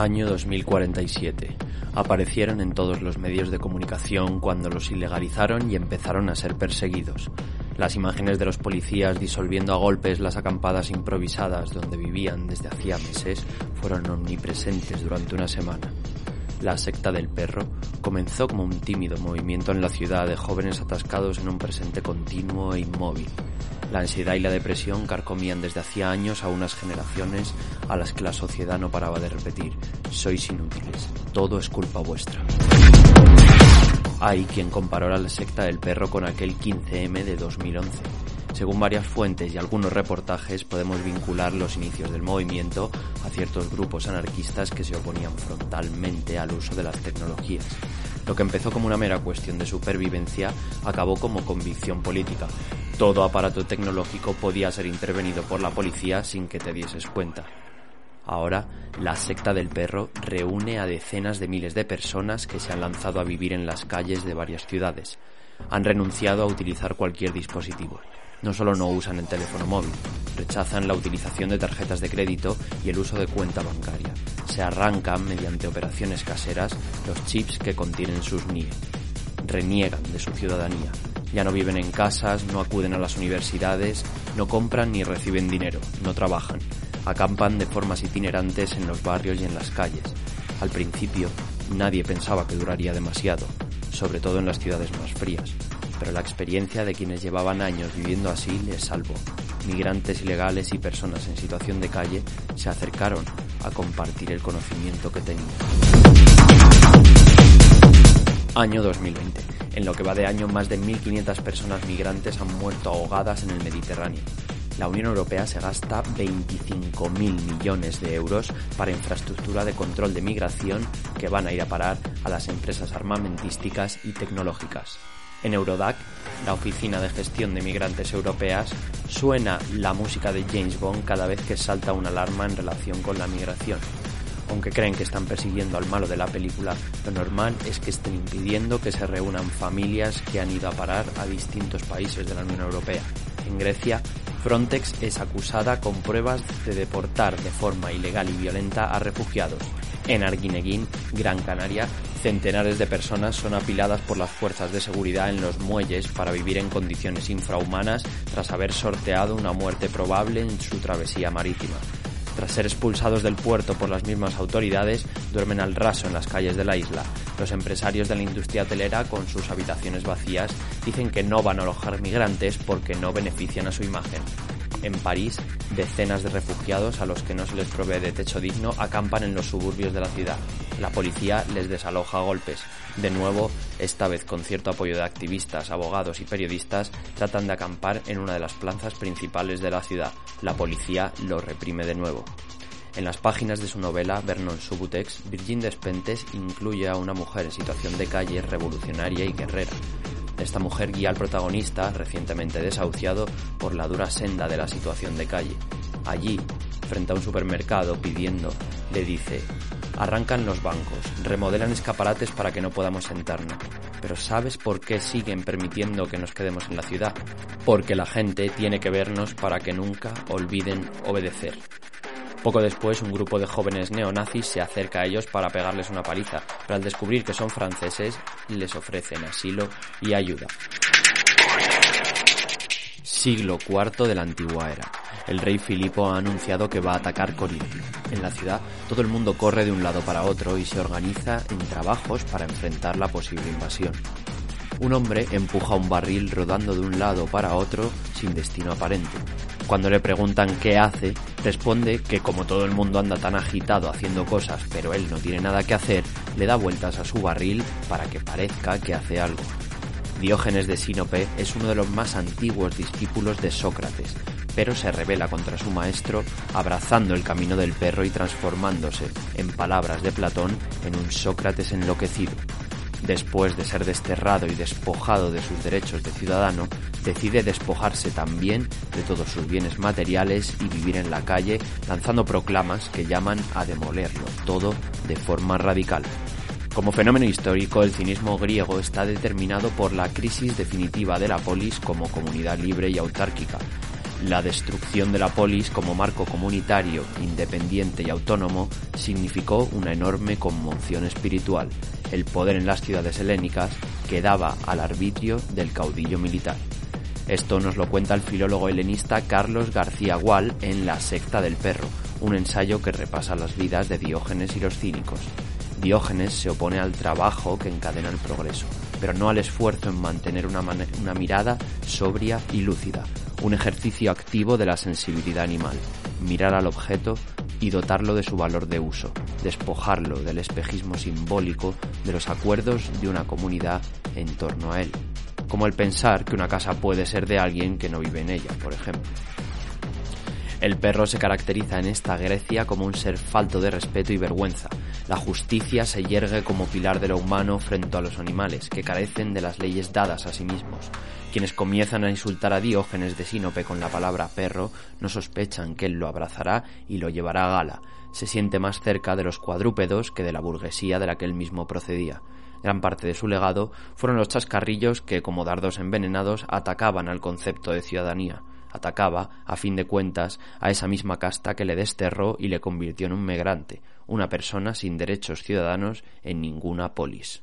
Año 2047. Aparecieron en todos los medios de comunicación cuando los ilegalizaron y empezaron a ser perseguidos. Las imágenes de los policías disolviendo a golpes las acampadas improvisadas donde vivían desde hacía meses fueron omnipresentes durante una semana. La secta del perro comenzó como un tímido movimiento en la ciudad de jóvenes atascados en un presente continuo e inmóvil. La ansiedad y la depresión carcomían desde hacía años a unas generaciones a las que la sociedad no paraba de repetir, sois inútiles, todo es culpa vuestra. Hay quien comparó la secta del perro con aquel 15M de 2011. Según varias fuentes y algunos reportajes podemos vincular los inicios del movimiento a ciertos grupos anarquistas que se oponían frontalmente al uso de las tecnologías. Lo que empezó como una mera cuestión de supervivencia acabó como convicción política. Todo aparato tecnológico podía ser intervenido por la policía sin que te dieses cuenta. Ahora, la secta del perro reúne a decenas de miles de personas que se han lanzado a vivir en las calles de varias ciudades. Han renunciado a utilizar cualquier dispositivo. No solo no usan el teléfono móvil, rechazan la utilización de tarjetas de crédito y el uso de cuenta bancaria. Se arrancan mediante operaciones caseras los chips que contienen sus NIE. Reniegan de su ciudadanía. Ya no viven en casas, no acuden a las universidades, no compran ni reciben dinero, no trabajan acampan de formas itinerantes en los barrios y en las calles. Al principio, nadie pensaba que duraría demasiado, sobre todo en las ciudades más frías, pero la experiencia de quienes llevaban años viviendo así les salvó. Migrantes ilegales y personas en situación de calle se acercaron a compartir el conocimiento que tenían. Año 2020. En lo que va de año, más de 1.500 personas migrantes han muerto ahogadas en el Mediterráneo la Unión Europea se gasta 25.000 millones de euros para infraestructura de control de migración que van a ir a parar a las empresas armamentísticas y tecnológicas. En Eurodac, la Oficina de Gestión de Migrantes Europeas, suena la música de James Bond cada vez que salta una alarma en relación con la migración. Aunque creen que están persiguiendo al malo de la película, lo normal es que estén impidiendo que se reúnan familias que han ido a parar a distintos países de la Unión Europea. En Grecia, Frontex es acusada con pruebas de deportar de forma ilegal y violenta a refugiados. En Arguineguín, Gran Canaria, centenares de personas son apiladas por las fuerzas de seguridad en los muelles para vivir en condiciones infrahumanas tras haber sorteado una muerte probable en su travesía marítima. Tras ser expulsados del puerto por las mismas autoridades, duermen al raso en las calles de la isla. Los empresarios de la industria hotelera, con sus habitaciones vacías, dicen que no van a alojar migrantes porque no benefician a su imagen. En París, decenas de refugiados a los que no se les provee de techo digno acampan en los suburbios de la ciudad. La policía les desaloja a golpes. De nuevo, esta vez con cierto apoyo de activistas, abogados y periodistas, tratan de acampar en una de las plazas principales de la ciudad. La policía lo reprime de nuevo. En las páginas de su novela Vernon Subutex, Virgin Despentes incluye a una mujer en situación de calle revolucionaria y guerrera. Esta mujer guía al protagonista, recientemente desahuciado, por la dura senda de la situación de calle. Allí, frente a un supermercado pidiendo, le dice, arrancan los bancos, remodelan escaparates para que no podamos sentarnos. Pero ¿sabes por qué siguen permitiendo que nos quedemos en la ciudad? Porque la gente tiene que vernos para que nunca olviden obedecer. Poco después, un grupo de jóvenes neonazis se acerca a ellos para pegarles una paliza, pero al descubrir que son franceses, les ofrecen asilo y ayuda. Siglo IV de la antigua era. El rey Filipo ha anunciado que va a atacar Corinto. En la ciudad, todo el mundo corre de un lado para otro y se organiza en trabajos para enfrentar la posible invasión. Un hombre empuja un barril rodando de un lado para otro sin destino aparente. Cuando le preguntan qué hace, responde que como todo el mundo anda tan agitado haciendo cosas, pero él no tiene nada que hacer, le da vueltas a su barril para que parezca que hace algo. Diógenes de Sinope es uno de los más antiguos discípulos de Sócrates, pero se revela contra su maestro abrazando el camino del perro y transformándose, en palabras de Platón, en un Sócrates enloquecido. Después de ser desterrado y despojado de sus derechos de ciudadano, decide despojarse también de todos sus bienes materiales y vivir en la calle lanzando proclamas que llaman a demolerlo todo de forma radical. Como fenómeno histórico, el cinismo griego está determinado por la crisis definitiva de la polis como comunidad libre y autárquica. La destrucción de la polis como marco comunitario, independiente y autónomo significó una enorme conmoción espiritual, el poder en las ciudades helénicas quedaba al arbitrio del caudillo militar. Esto nos lo cuenta el filólogo helenista Carlos García Gual en La secta del perro, un ensayo que repasa las vidas de Diógenes y los cínicos. Diógenes se opone al trabajo que encadena el progreso, pero no al esfuerzo en mantener una, una mirada sobria y lúcida, un ejercicio activo de la sensibilidad animal, mirar al objeto y dotarlo de su valor de uso, despojarlo del espejismo simbólico de los acuerdos de una comunidad en torno a él, como el pensar que una casa puede ser de alguien que no vive en ella, por ejemplo. El perro se caracteriza en esta Grecia como un ser falto de respeto y vergüenza. La justicia se yergue como pilar de lo humano frente a los animales, que carecen de las leyes dadas a sí mismos. Quienes comienzan a insultar a Diógenes de Sinope con la palabra perro no sospechan que él lo abrazará y lo llevará a gala. Se siente más cerca de los cuadrúpedos que de la burguesía de la que él mismo procedía. Gran parte de su legado fueron los chascarrillos que, como dardos envenenados, atacaban al concepto de ciudadanía atacaba, a fin de cuentas, a esa misma casta que le desterró y le convirtió en un migrante, una persona sin derechos ciudadanos en ninguna polis.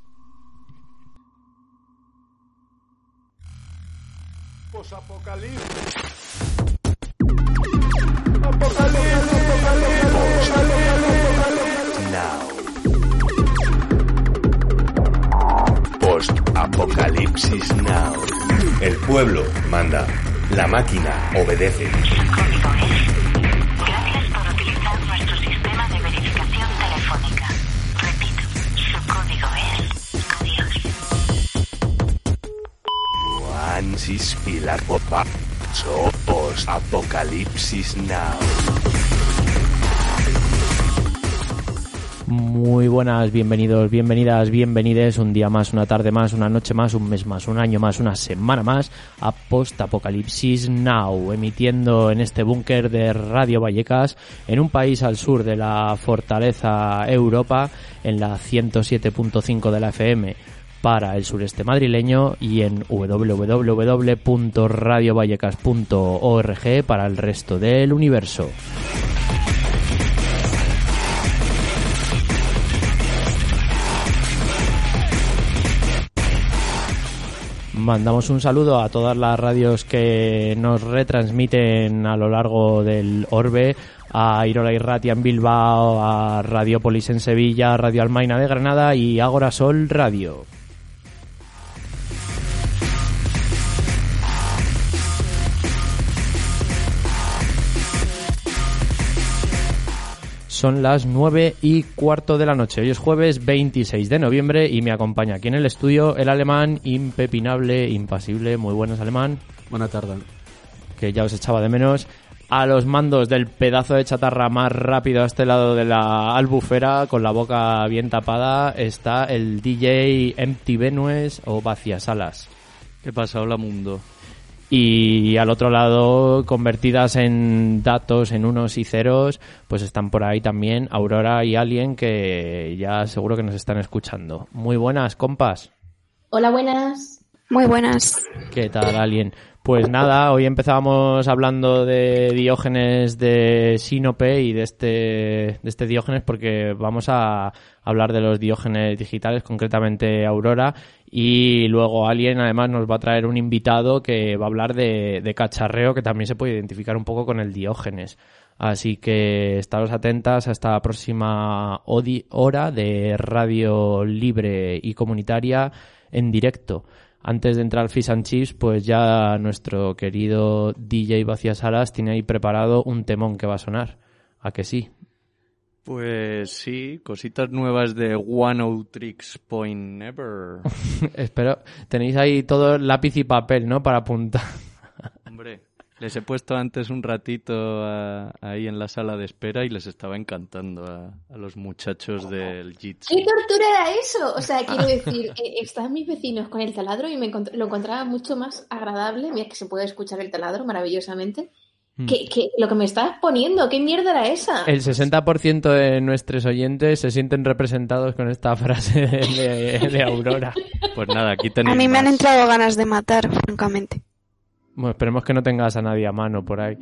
Post Apocalipsis Now. El pueblo manda. La máquina obedece. Su código es. Gracias por utilizar nuestro sistema de verificación telefónica. Repito, su código es. Adiós. Juan Apocalipsis Now. Muy buenas, bienvenidos, bienvenidas, bienvenides un día más, una tarde más, una noche más, un mes más, un año más, una semana más a Post Apocalipsis Now, emitiendo en este búnker de Radio Vallecas en un país al sur de la fortaleza Europa, en la 107.5 de la FM para el sureste madrileño y en www.radiovallecas.org para el resto del universo. Mandamos un saludo a todas las radios que nos retransmiten a lo largo del Orbe, a Irola y Ratia en Bilbao, a Radiopolis en Sevilla, Radio Almaina de Granada y Agora Sol Radio. Son las nueve y cuarto de la noche. Hoy es jueves 26 de noviembre y me acompaña aquí en el estudio el alemán impepinable, impasible. Muy buenas, alemán. Buenas tardes. Que ya os echaba de menos. A los mandos del pedazo de chatarra más rápido a este lado de la albufera, con la boca bien tapada, está el DJ Empty Venues o Vacías Salas. ¿Qué pasa? Hola, mundo y al otro lado convertidas en datos en unos y ceros pues están por ahí también Aurora y Alien que ya seguro que nos están escuchando. Muy buenas compas. Hola buenas. Muy buenas. Qué tal Alien pues nada, hoy empezábamos hablando de Diógenes de Sinope y de este, de este Diógenes porque vamos a hablar de los Diógenes digitales, concretamente Aurora, y luego alguien además nos va a traer un invitado que va a hablar de, de cacharreo que también se puede identificar un poco con el Diógenes. Así que estaros atentas a esta próxima hora de radio libre y comunitaria en directo antes de entrar al Fish and Chips, pues ya nuestro querido DJ Vacías Salas tiene ahí preparado un temón que va a sonar. ¿A que sí? Pues sí, cositas nuevas de One O Tricks Point Never. Espero, tenéis ahí todo lápiz y papel, ¿no? Para apuntar. Hombre, les he puesto antes un ratito ahí en la sala de espera y les estaba encantando a, los muchachos del Jitsi. ¿Qué tortura era eso? O sea, quiero decir, eh, estaban mis vecinos con el taladro y me lo encontraba mucho más agradable. Mira que se puede escuchar el taladro maravillosamente. Hmm. Que, lo que me estabas poniendo, ¿qué mierda era esa? El 60% de nuestros oyentes se sienten representados con esta frase de, Aurora. Pues nada, aquí tenéis. A mí me han entrado ganas de matar, francamente. Bueno, esperemos que no tengas a nadie a mano por ahí.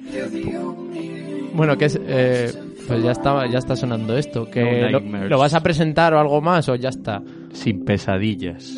Bueno, que es, eh, pues ya estaba, ya está sonando esto. Que No lo. ¿Lo vas a presentar o algo más o ya está? Sin pesadillas.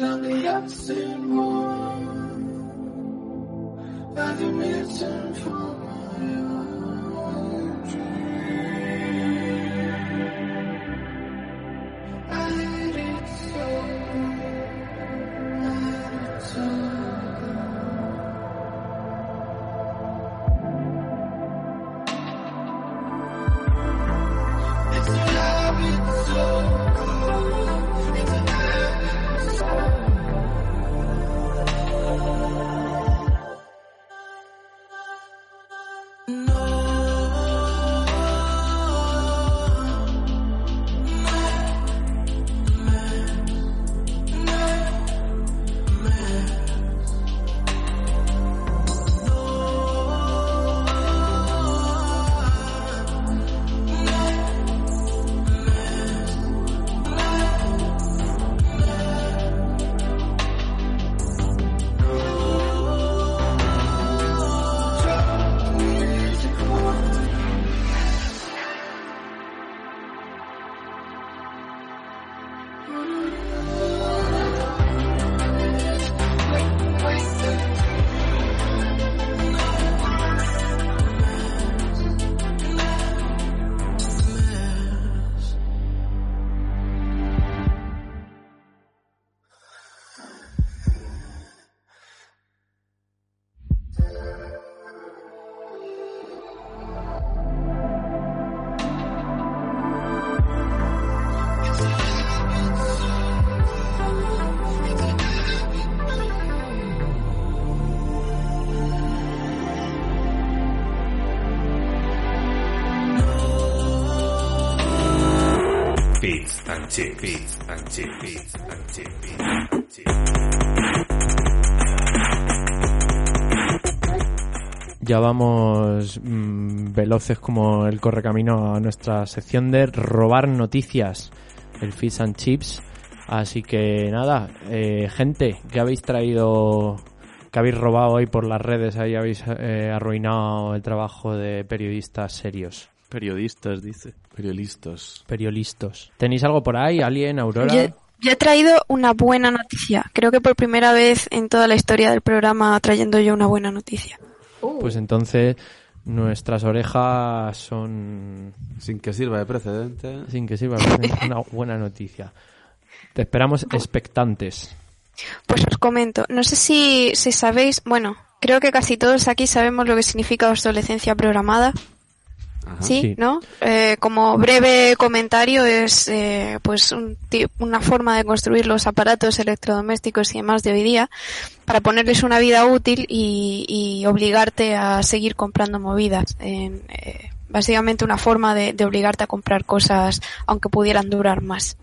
Chips. Beats and and chips. Ya vamos mm, veloces como el correcamino a nuestra sección de robar noticias, el Fish and Chips. Así que nada, eh, gente, ¿qué habéis traído, que habéis robado hoy por las redes? Ahí habéis eh, arruinado el trabajo de periodistas serios, Periodistas, dice. Periodistas. periodistas. ¿Tenéis algo por ahí? ¿Alguien? ¿Aurora? Yo, yo he traído una buena noticia. Creo que por primera vez en toda la historia del programa trayendo yo una buena noticia. Uh, Pues entonces nuestras orejas son Sin que sirva de precedente. sin que sirva es una buena noticia. Te esperamos expectantes. Pues os comento, no sé si, si sabéis, bueno, creo que casi todos aquí sabemos lo que significa obsolescencia programada. Ajá. ¿Sí? Sí. ¿No? Eh, como breve comentario es eh, pues un ti- una forma de construir los aparatos electrodomésticos y demás de hoy día para ponerles una vida útil y, y obligarte a seguir comprando movidas. En, eh, básicamente una forma de, de obligarte a comprar cosas aunque pudieran durar más.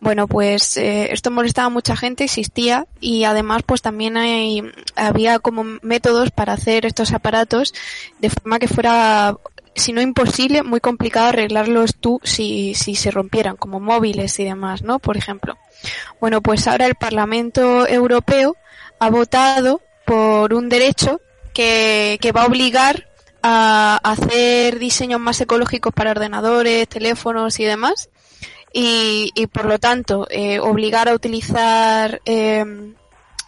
Bueno, pues eh, esto molestaba a mucha gente, existía y además pues también hay, había como métodos para hacer estos aparatos de forma que fuera, si no imposible, muy complicado arreglarlos tú si, si se rompieran, como móviles y demás, ¿no? Por ejemplo. Bueno, pues ahora el Parlamento Europeo ha votado por un derecho que, que va a obligar a hacer diseños más ecológicos para ordenadores, teléfonos y demás y, y por lo tanto eh, obligar a utilizar eh,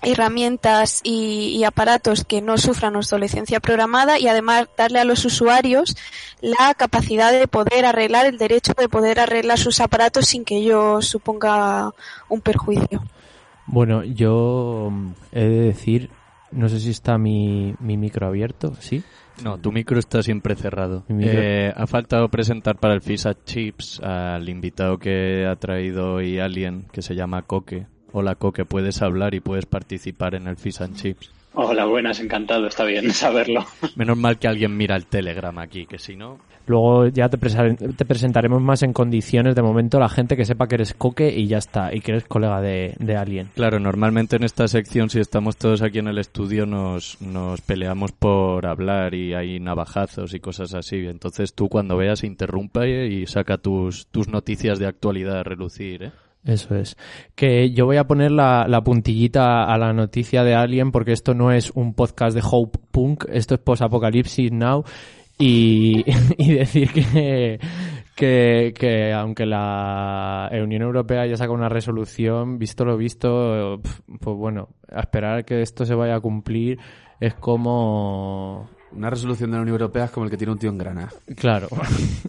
herramientas y, y aparatos que no sufran obsolescencia programada y además darle a los usuarios la capacidad de poder arreglar el derecho de poder arreglar sus aparatos sin que ello suponga un perjuicio. Bueno, yo mm, he de decir, no sé si está mi, mi micro abierto, ¿sí? No, tu micro está siempre cerrado. Eh, ha faltado presentar para el Fish and Chips al invitado que ha traído hoy Alien, que se llama Coque. Hola Coque, puedes hablar y puedes participar en el Fish and Chips. Hola, buenas, encantado, está bien saberlo. Menos mal que alguien mira el Telegram aquí, que si no... Luego ya te, presa- te presentaremos más en condiciones. De momento, la gente que sepa que eres coque y ya está, y que eres colega de, de alguien. Claro, normalmente en esta sección, si estamos todos aquí en el estudio, nos, nos peleamos por hablar y hay navajazos y cosas así. Entonces tú cuando veas interrumpa y saca tus, tus noticias de actualidad a relucir, ¿eh? Eso es. Que yo voy a poner la, la puntillita a la noticia de Alien porque esto no es un podcast de Hope Punk, esto es Post Apocalipsis Now y, y decir que, que, que aunque la Unión Europea ya saca una resolución, visto lo visto, pues bueno, a esperar que esto se vaya a cumplir es como... Una resolución de la Unión Europea es como el que tiene un tío en Granada. Claro.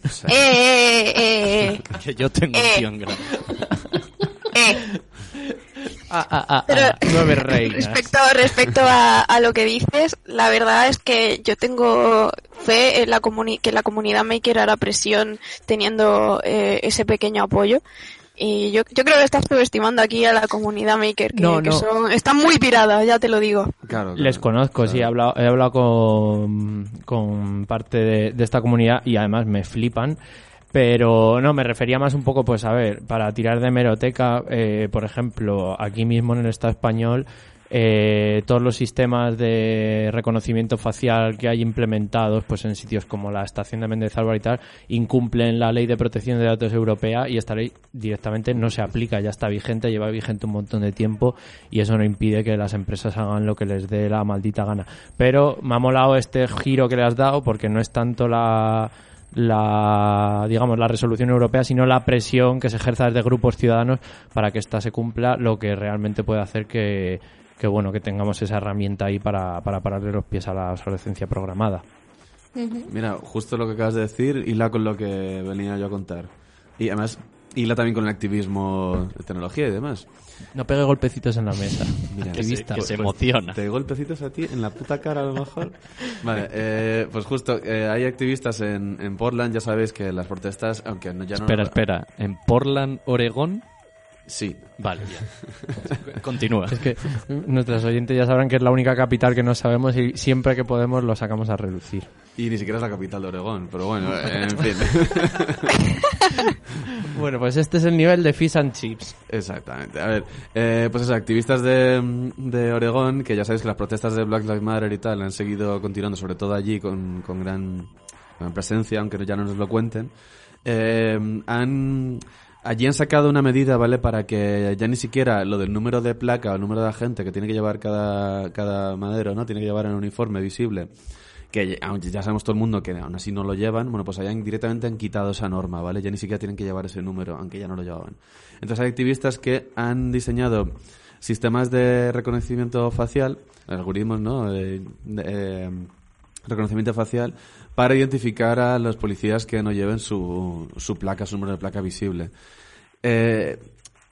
O sea, Eh, eh, eh, eh, Que yo tengo un tío en gran... eh. Ah, ah, ah, Pero ah, nueve reinas. respecto, respecto a, a lo que dices, la verdad es que yo tengo fe en la comuni que la comunidad maker hará presión teniendo eh, ese pequeño apoyo. Y yo, yo creo que estás subestimando aquí a la comunidad maker, que, No, que no. son, están muy piradas, ya te lo digo. claro, claro. Les conozco, sí, he hablado, he hablado con, con parte de, de esta comunidad y además me flipan. Pero no, me refería más un poco, pues a ver, para tirar de meroteca, eh, por ejemplo, aquí mismo en el Estado español, eh, todos los sistemas de reconocimiento facial que hay implementados pues en sitios como la estación de Méndez Álvaro y tal, incumplen la ley de protección de datos europea y esta ley directamente no se aplica, ya está vigente, lleva vigente un montón de tiempo y eso no impide que las empresas hagan lo que les dé la maldita gana. Pero me ha molado este giro que le has dado porque no es tanto la la digamos la resolución europea sino la presión que se ejerza desde grupos ciudadanos para que ésta se cumpla lo que realmente puede hacer que, que bueno que tengamos esa herramienta ahí para, para pararle los pies a la obsolescencia programada Mira, justo lo que acabas de decir, hila con lo que venía yo a contar. Y además, hila también con el activismo de tecnología y demás. no pegue golpecitos en la mesa Mira, Que se, activista que se emociona. ¿Te golpecitos a ti en la puta cara a lo mejor? Vale, eh, pues justo, eh, hay activistas en, en Portland, ya sabéis que las protestas, aunque no, ya no... Espera, espera. ¿En Portland, Oregón? Sí, Vale, ya. Continúa. es que nuestros oyentes ya sabrán que es la única capital que no sabemos y siempre que podemos lo sacamos a reducir y ni siquiera es la capital de Oregón, pero bueno, en fin. bueno pues este es el nivel de fish and chips Exactamente. A ver, eh, pues eso, activistas de, de Oregón, que ya sabéis que las protestas de Black Lives Matter y tal han seguido continuando, sobre todo allí, con, con gran, gran presencia, aunque ya no nos lo cuenten, eh, han... Allí han sacado una medida, ¿vale? Para que ya ni siquiera lo del número de placa o el número de agente que tiene que llevar cada, cada madero, ¿no? Tiene que llevar en un uniforme visible. Que ya sabemos todo el mundo que aún así no lo llevan, bueno, pues allá directamente han quitado esa norma, ¿vale? Ya ni siquiera tienen que llevar ese número, aunque ya no lo llevaban. Entonces hay activistas que han diseñado sistemas de reconocimiento facial, algoritmos, ¿no? Eh, reconocimiento facial para identificar a los policías que no lleven su, su placa, su número de placa visible. Eh,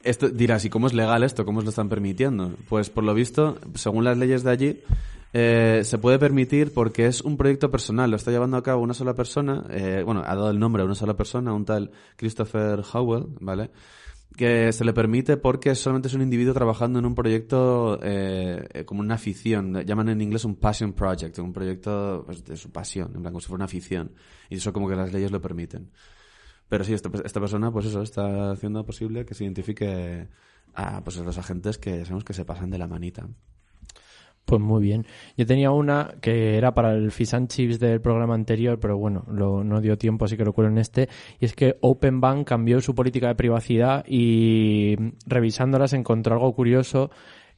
esto dirás, ¿y cómo es legal esto? ¿Cómo os lo están permitiendo? Pues por lo visto, según las leyes de allí, eh, se puede permitir porque es un proyecto personal, lo está llevando a cabo una sola persona, eh, bueno, ha dado el nombre a una sola persona, un tal Christopher Howell, ¿vale? Que se le permite porque solamente es un individuo trabajando en un proyecto eh, eh, como una afición, llaman en inglés un passion project, un proyecto pues, de su pasión, en plan como si fuera una afición, y eso como que las leyes lo permiten. Pero sí, esta, esta persona, pues eso, está haciendo posible que se identifique a pues, los agentes que sabemos que se pasan de la manita. Pues muy bien. Yo tenía una que era para el Fish and Chips del programa anterior, pero bueno, lo- no dio tiempo, así que lo cuelo en este. Y es que Open Bank cambió su política de privacidad y revisándolas encontró algo curioso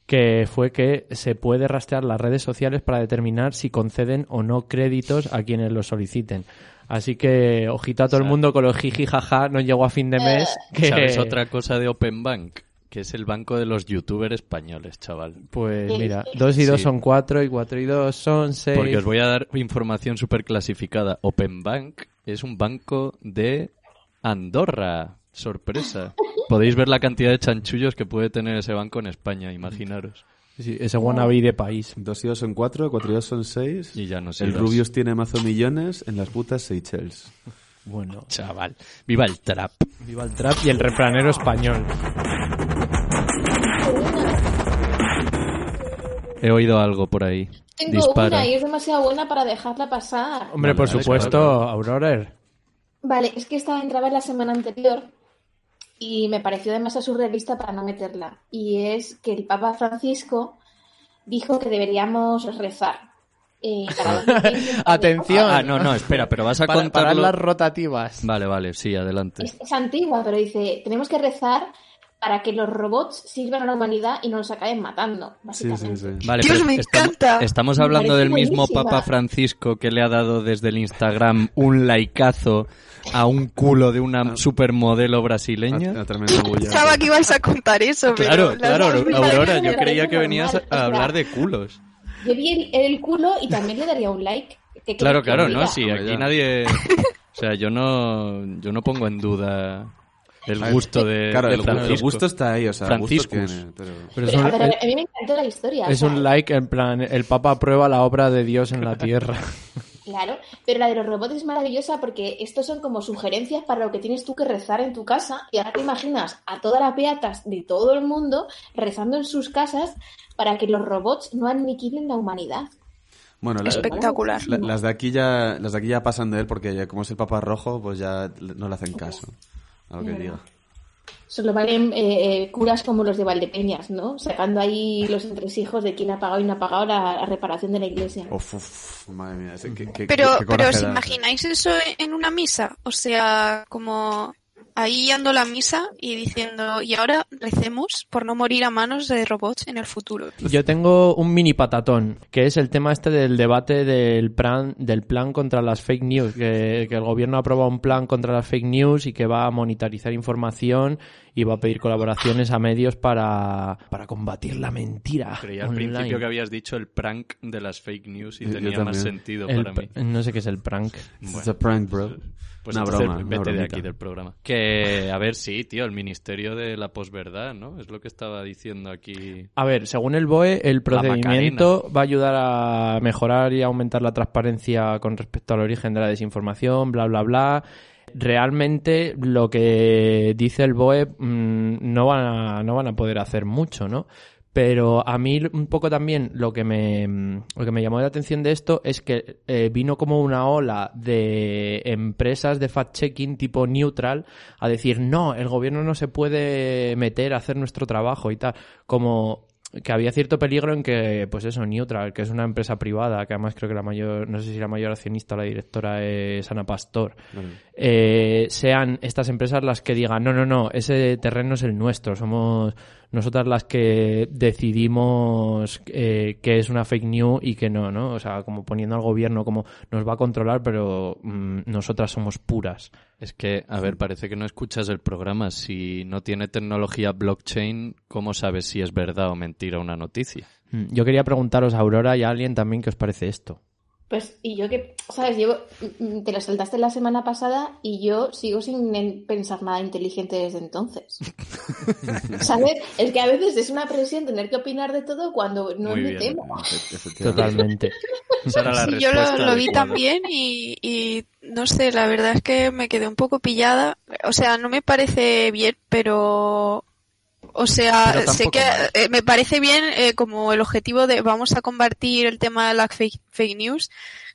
que fue que se puede rastrear las redes sociales para determinar si conceden o no créditos a quienes los soliciten. Así que, ojito a todo el mundo con los jiji jaja, no llegó a fin de mes. Que, ¿Sabes otra cosa de Open Bank? Que es el banco de los youtubers españoles, chaval. Pues mira, dos y dos Sí. son cuatro y cuatro y dos son seis. Porque os voy a dar información súper clasificada. Open Bank es un banco de Andorra. Sorpresa. Podéis ver la cantidad de chanchullos que puede tener ese banco en España, imaginaros. Sí, ese wannabe de país. Dos y dos son cuatro, cuatro y dos son seis. Y ya no sé. El Rubius tiene mazo millones en las putas Seychelles. Bueno, Chaval. Viva el trap. viva el trap y el refranero español. He oído algo por ahí. Tengo Dispara. una y es demasiado buena para dejarla pasar. Hombre, Vale, por vale, supuesto, claro, Aurora. Vale, es que esta entraba la semana anterior y me pareció demasiado surrealista para no meterla. Y es que el Papa Francisco dijo que deberíamos rezar. Eh, para 2020. Atención. Ah, no, no, espera, pero vas a Para, contarlo... las rotativas. Vale, vale, sí, adelante. Es, es antigua, pero dice, tenemos que rezar para que los robots sirvan a la humanidad y no los acaben matando, Sí, básicamente. sí, sí. Vale, Dios, pero me estamos, encanta. Estamos hablando del mismo buenísima. Papa Francisco que le ha dado desde el Instagram un laicazo a un culo de una supermodelo brasileña. A- a. Pensaba que ibais a contar eso, pero... Claro, la- claro, Aurora, yo creía que venías a hablar de culos. Yo vi el, el culo y también le daría un like. ¿Qué Claro, claro, no, sí, aquí nadie... O sea, yo no, yo no pongo en duda el gusto de, Claro, de el, Francisco. el gusto está ahí, o sea, el gusto Franciscus. tiene, pero... Pero un, es- a mí me encantó la historia. es o sea, un like en plan, el Papa aprueba la obra de Dios en la tierra. Claro, pero la de los robots es maravillosa porque estos son como sugerencias para lo que tienes tú que rezar en tu casa y ahora te imaginas a todas las beatas de todo el mundo rezando en sus casas para que los robots no aniquilen la humanidad. Bueno, la- Espectacular. la- las de aquí ya las de aquí ya pasan de él porque ya como es el Papa Rojo, pues ya no le hacen caso a lo que diga. Solo valen eh, eh, curas como los de Valdepeñas, ¿no? Sacando ahí los entresijos de quién ha pagado y no ha pagado la, la reparación de la iglesia. Uf, uf, madre mía, ese- qué- qué- Pero, qué pero ¿os da. imagináis eso en una misa? O sea, como ahí ando la misa y diciendo, y ahora recemos por no morir a manos de robots en el futuro. Yo tengo un mini patatón, que es el tema este del debate del plan, del plan contra las fake news, que, que el gobierno ha aprobado un plan contra las fake news y que va a monitorizar información y va a pedir colaboraciones a medios para, para combatir la mentira. Creía al online. principio que habías dicho el prank de las fake news y tenía más sentido El para mí. No sé qué es el prank. It's a prank, bro. Pues una entonces broma, una vete de aquí del programa. Que, a ver, sí, tío, el Ministerio de la Posverdad, ¿no? Es lo que estaba diciendo aquí. A ver, según el BOE, el procedimiento va a ayudar a mejorar y aumentar la transparencia con respecto al origen de la desinformación, bla, bla, bla. Realmente lo que dice el BOE mm, no, van a, no van a poder hacer mucho, ¿no? Pero a mí un poco también lo que me, lo que me llamó la atención de esto es que eh, vino como una ola de empresas de fact-checking tipo neutral a decir, no, el gobierno no se puede meter a hacer nuestro trabajo y tal. Como que había cierto peligro en que, pues eso, Neutral, que es una empresa privada, que además creo que la mayor, no sé si la mayor accionista o la directora es Ana Pastor, eh, sean estas empresas las que digan, no, no, no, ese terreno es el nuestro, somos nosotras las que decidimos eh, que es una fake news y que no, ¿no? O sea, como poniendo al gobierno como nos va a controlar, pero mm, nosotras somos puras. Es que, a ver, parece que no escuchas el programa. Si no tiene tecnología blockchain, ¿cómo sabes si es verdad o mentira una noticia? Mm, Yo quería preguntaros a Aurora y a alguien también qué os parece esto. Pues, y yo que, ¿sabes? Llevo, mm, te lo saltaste la semana pasada y yo sigo sin en- pensar nada inteligente desde entonces. ¿Sabes? Es que a veces es una presión tener que opinar de todo cuando no Muy es mi tema. Totalmente. Sí, yo lo, vi también y, y no sé, la verdad es que me quedé un poco pillada. O sea, no me parece bien, pero... O sea, sé que eh, me parece bien eh, como el objetivo de vamos a combatir el tema de las fake, fake news.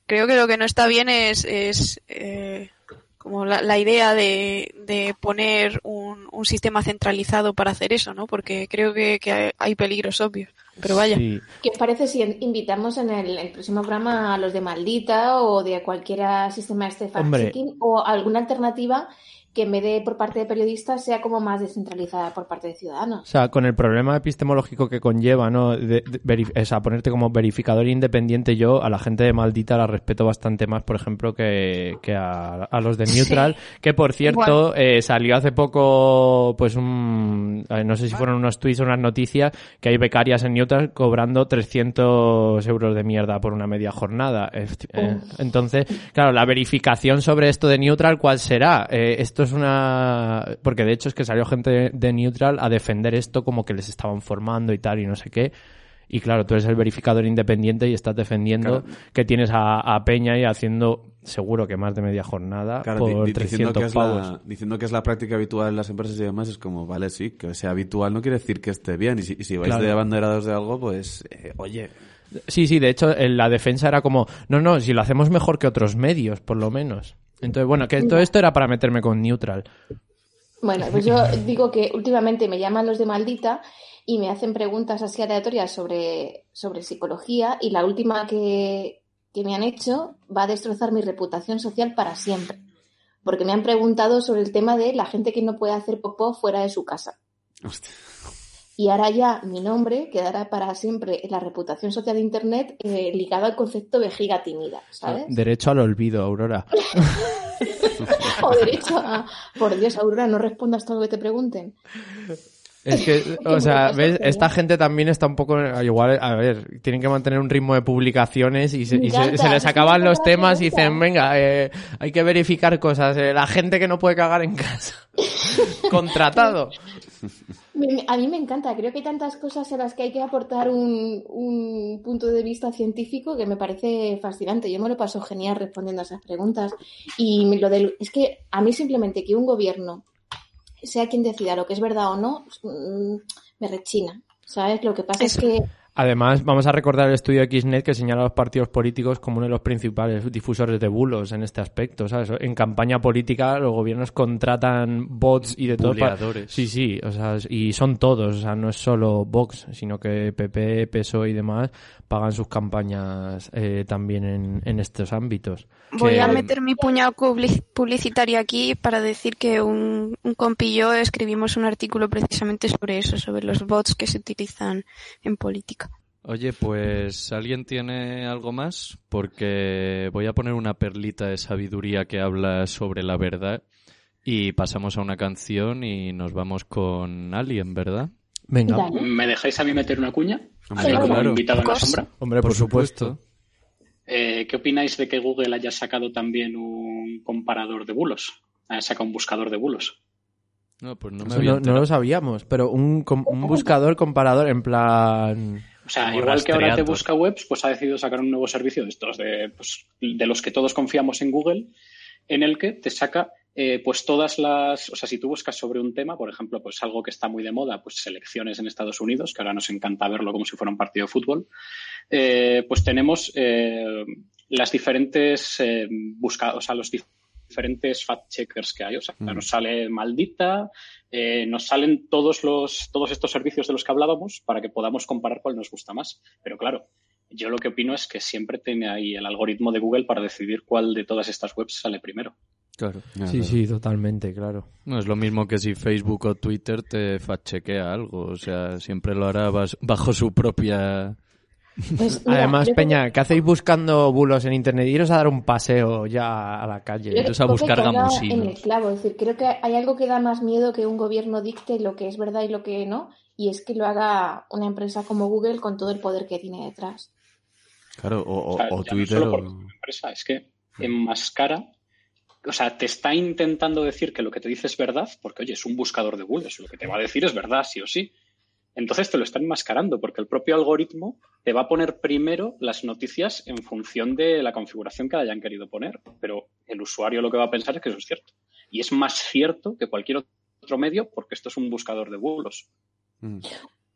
Creo que lo que no está bien es, es eh, como la, la idea de, de poner un, un sistema centralizado para hacer eso, ¿no? Porque creo que, que hay- hay peligros obvios. Pero vaya. Sí. ¿Qué os parece si invitamos en el, el próximo programa a los de Maldita o de cualquier sistema este fact-checking o alguna alternativa que en vez de por parte de periodistas sea como más descentralizada por parte de O ciudadanos? sea, con el problema epistemológico que conlleva, ¿no? De, de- o sea, ponerte como verificador independiente, yo a la gente de Maldita la respeto bastante más, por ejemplo, que, que a, a los de Neutral, que por cierto, eh, salió hace poco, pues un, eh, no sé si fueron unos tweets o unas noticias, que hay becarias en Neutral cobrando 300 euros de mierda por una media jornada. Eh, entonces, claro, la verificación sobre esto de Neutral, ¿cuál será? Eh, esto es una... Porque de hecho es que salió gente de, Neutral a defender esto como que les estaban formando y tal y no sé qué. Y claro, tú eres el verificador independiente y estás defendiendo que tienes a, a Peña y haciendo seguro que más de media jornada Claro, por di- diciendo, 300 que es la, diciendo que es la práctica habitual en las empresas y demás, es como, vale, sí, que sea habitual no quiere decir que esté bien. Y si, y si vais Claro. de abanderados de algo, pues, eh, oye, Sí, sí, de hecho en la defensa era como, no, no, si lo hacemos mejor que otros medios, por lo menos. Entonces, bueno, que todo esto era para meterme con Neutral. Bueno, pues yo digo que últimamente me llaman los de Maldita y me hacen preguntas así aleatorias sobre, sobre psicología y la última que, que me han hecho va a destrozar mi reputación social para siempre. Porque me han preguntado sobre el tema de la gente que no puede hacer popó fuera de su casa. Y ahora ya mi nombre quedará para siempre en la reputación social de Internet eh, ligado al concepto vejiga tímida, ¿sabes? Derecho al olvido, Aurora. o derecho a... Por Dios, Aurora, no respondas todo lo que te pregunten. Es que, o sea, ¿ves? Esta gente también está un poco, igual, a ver, tienen que mantener un ritmo de publicaciones y se, y se- se les acaban los temas y dicen, venga, eh, hay que verificar cosas. eh, la gente que no puede cagar en casa. Contratado. A mí me encanta, creo que hay tantas cosas en las que hay que aportar un, un punto de vista científico que me parece fascinante. Yo me lo paso genial respondiendo a esas preguntas. Y lo del, es que a mí simplemente que un gobierno, sea quien decida lo que es verdad o no, mm, me rechina. ¿Sabes? Lo que pasa es que Además, vamos a recordar el estudio de Xnet que señala a los partidos políticos como uno de los principales difusores de bulos en este aspecto. ¿sabes? En campaña política los gobiernos contratan bots y de todo. Sí, sí, o sea, y son todos, o sea, no es solo Vox, sino que PP, PSOE y demás pagan sus campañas eh, también en, en estos ámbitos. Voy Que- a meter mi puñado publi- publicitario aquí para decir que un, un compi y yo escribimos un artículo precisamente sobre eso, sobre los bots que se utilizan en política. Oye, pues ¿alguien tiene algo más? Porque voy a poner una perlita de sabiduría que habla sobre la verdad y pasamos a una canción y nos vamos con Alien, ¿verdad? Venga, Dale. ¿Me dejáis a mí meter una cuña? Hombre, claro. invitado en la sombra. hombre, por, supuesto. Eh, ¿Qué opináis de que Google haya sacado también un comparador de bulos? Ha sacado un buscador de bulos. No, pues no me había no, lo sabíamos, pero un, buscador comparador en plan... O sea, igual que ahora te busca webs, pues ha decidido sacar un nuevo servicio de estos, de, pues, de los que todos confiamos en Google, en el que te saca eh, pues todas las, o sea, si tú buscas sobre un tema, por ejemplo, pues algo que está muy de moda, pues selecciones en Estados Unidos, que ahora nos encanta verlo como si fuera un partido de fútbol, eh, pues tenemos eh, las diferentes eh, busca, o sea, los dif- diferentes fact checkers que hay, o sea, Mm. nos sale maldita, nos salen todos los, todos estos servicios de los que hablábamos para que podamos comparar cuál nos gusta más. Pero claro, yo lo que opino es que siempre tiene ahí el algoritmo de Google para decidir cuál de todas estas webs sale primero. Claro. Sí, claro. sí, totalmente, claro. No es lo mismo que si Facebook o Twitter te fact-chequea algo. O sea, siempre lo hará bajo su propia... Pues, mira, Además, Peña, ¿qué hacéis buscando bulos en internet? Iros a dar un paseo ya a la calle. Iros a buscar gamusinos. En el clavo, es decir, creo que hay algo que da más miedo que un gobierno dicte lo que es verdad y lo que no, y es que lo haga una empresa como Google con todo el poder que tiene detrás. Claro, o, o- O sea, o ya no Twitter solo o... por empresa, es que enmascara, o sea, te está intentando decir que lo que te dice es verdad, porque oye, es un buscador de Google, lo que te va a decir es verdad, sí o sí. Entonces te lo está enmascarando, porque el propio algoritmo te va a poner primero las noticias en función de la configuración que hayan querido poner, pero el usuario lo que va a pensar es que eso es cierto. Y es más cierto que cualquier otro medio, porque esto es un buscador de bulos. Mm.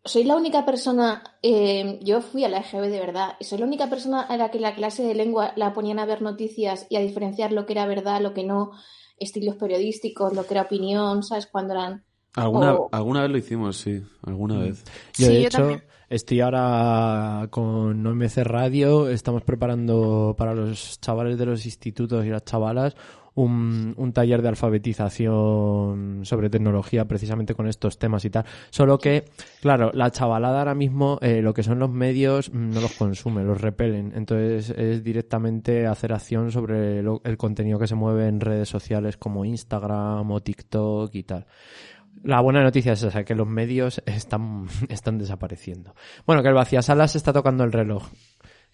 Soy la única persona, eh, yo fui a la EGB de verdad, y soy la única persona a la que la clase de lengua la ponían a ver noticias y a diferenciar lo que era verdad, lo que no, estilos periodísticos, lo que era opinión, ¿sabes? Cuando eran... Alguna, o- alguna vez lo hicimos, sí. Alguna vez. Yo, Sí, de yo hecho, también. estoy ahora con OMC Radio, estamos preparando para los chavales de los institutos y las chavalas un, un taller de alfabetización sobre tecnología precisamente con estos temas y tal. Solo que, claro, la chavalada ahora mismo eh, lo que son los medios mm, no los consume, los repelen. Entonces es directamente hacer acción sobre lo- el contenido que se mueve en redes sociales como Instagram o TikTok y tal. La buena noticia es esa, que los medios están, están desapareciendo. Bueno, que el vaciasalas está tocando el reloj.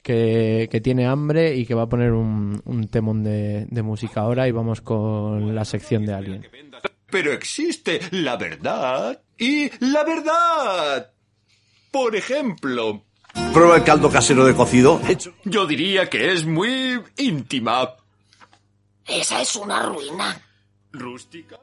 Que, que tiene hambre y que va a poner un, un temón de, de música ahora y vamos con la sección de Alien. Pero existe la verdad y la verdad. Por ejemplo, Prueba el caldo casero de cocido. Hecho. yo diría que es muy íntima. Esa es una ruina. ¿Rústica?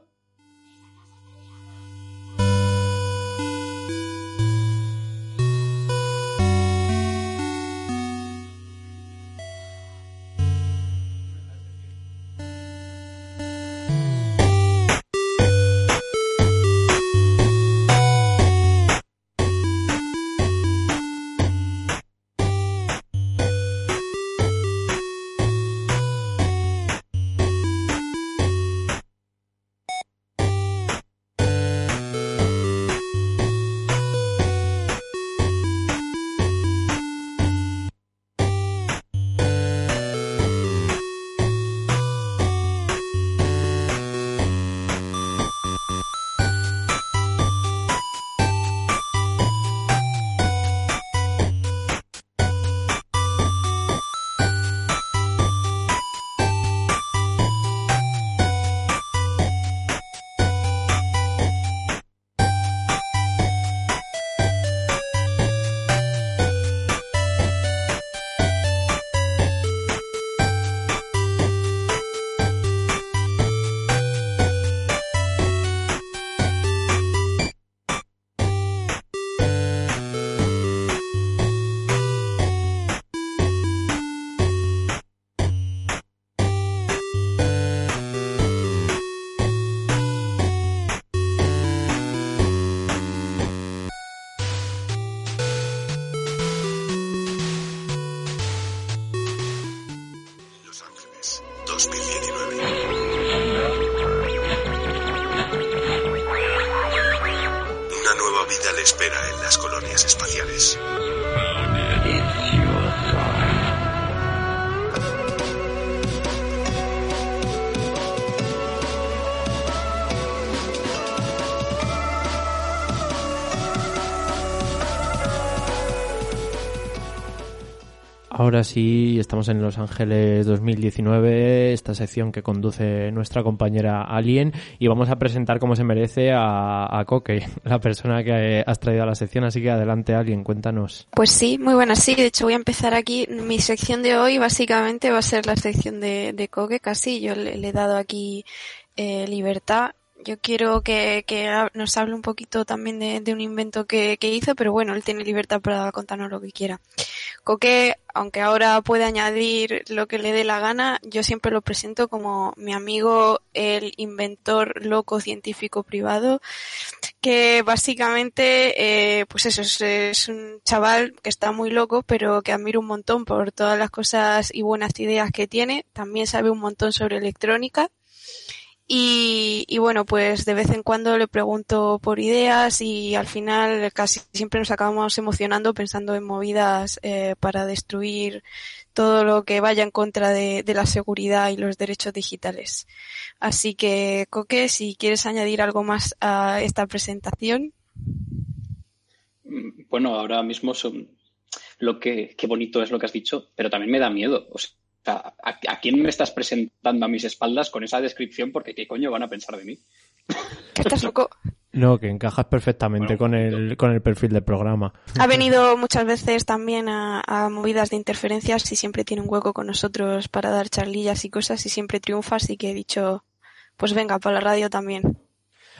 Ahora sí, estamos en Los Ángeles 2019, esta sección que conduce nuestra compañera Alien, y vamos a presentar como se merece a, a Coque, la persona que has traído a la sección. Así que adelante, Alien, cuéntanos. Pues sí, muy buenas. Sí, de hecho voy a empezar aquí. Mi sección de hoy básicamente va a ser la sección de, de Coque, casi. Yo le, le he dado aquí eh, libertad. Yo quiero que, que nos hable un poquito también de, de un invento que, que hizo, pero bueno, él tiene libertad para contarnos lo que quiera. Coque, aunque ahora puede añadir lo que le dé la gana, yo siempre lo presento como mi amigo, el inventor loco científico privado, que básicamente, eh, pues eso, es, es un chaval que está muy loco, pero que admiro un montón por todas las cosas y buenas ideas que tiene. También sabe un montón sobre electrónica. Y, bueno, pues de vez en cuando le pregunto por ideas y al final casi siempre nos acabamos emocionando pensando en movidas eh, para destruir todo lo que vaya en contra de, la seguridad y los derechos digitales. Así que, Coque, si quieres añadir algo más a esta presentación. Mm, Bueno, ahora mismo son lo que qué bonito es lo que has dicho, pero también me da miedo. ¿A, a quién me estás presentando a mis espaldas con esa descripción? Porque qué coño van a pensar de mí. Que estás loco. No, que encajas perfectamente con, el, con el perfil del programa. Ha venido muchas veces también a, a movidas de interferencias y siempre tiene un hueco con nosotros para dar charlillas y cosas y siempre triunfa, así que he dicho, pues venga, para la radio también.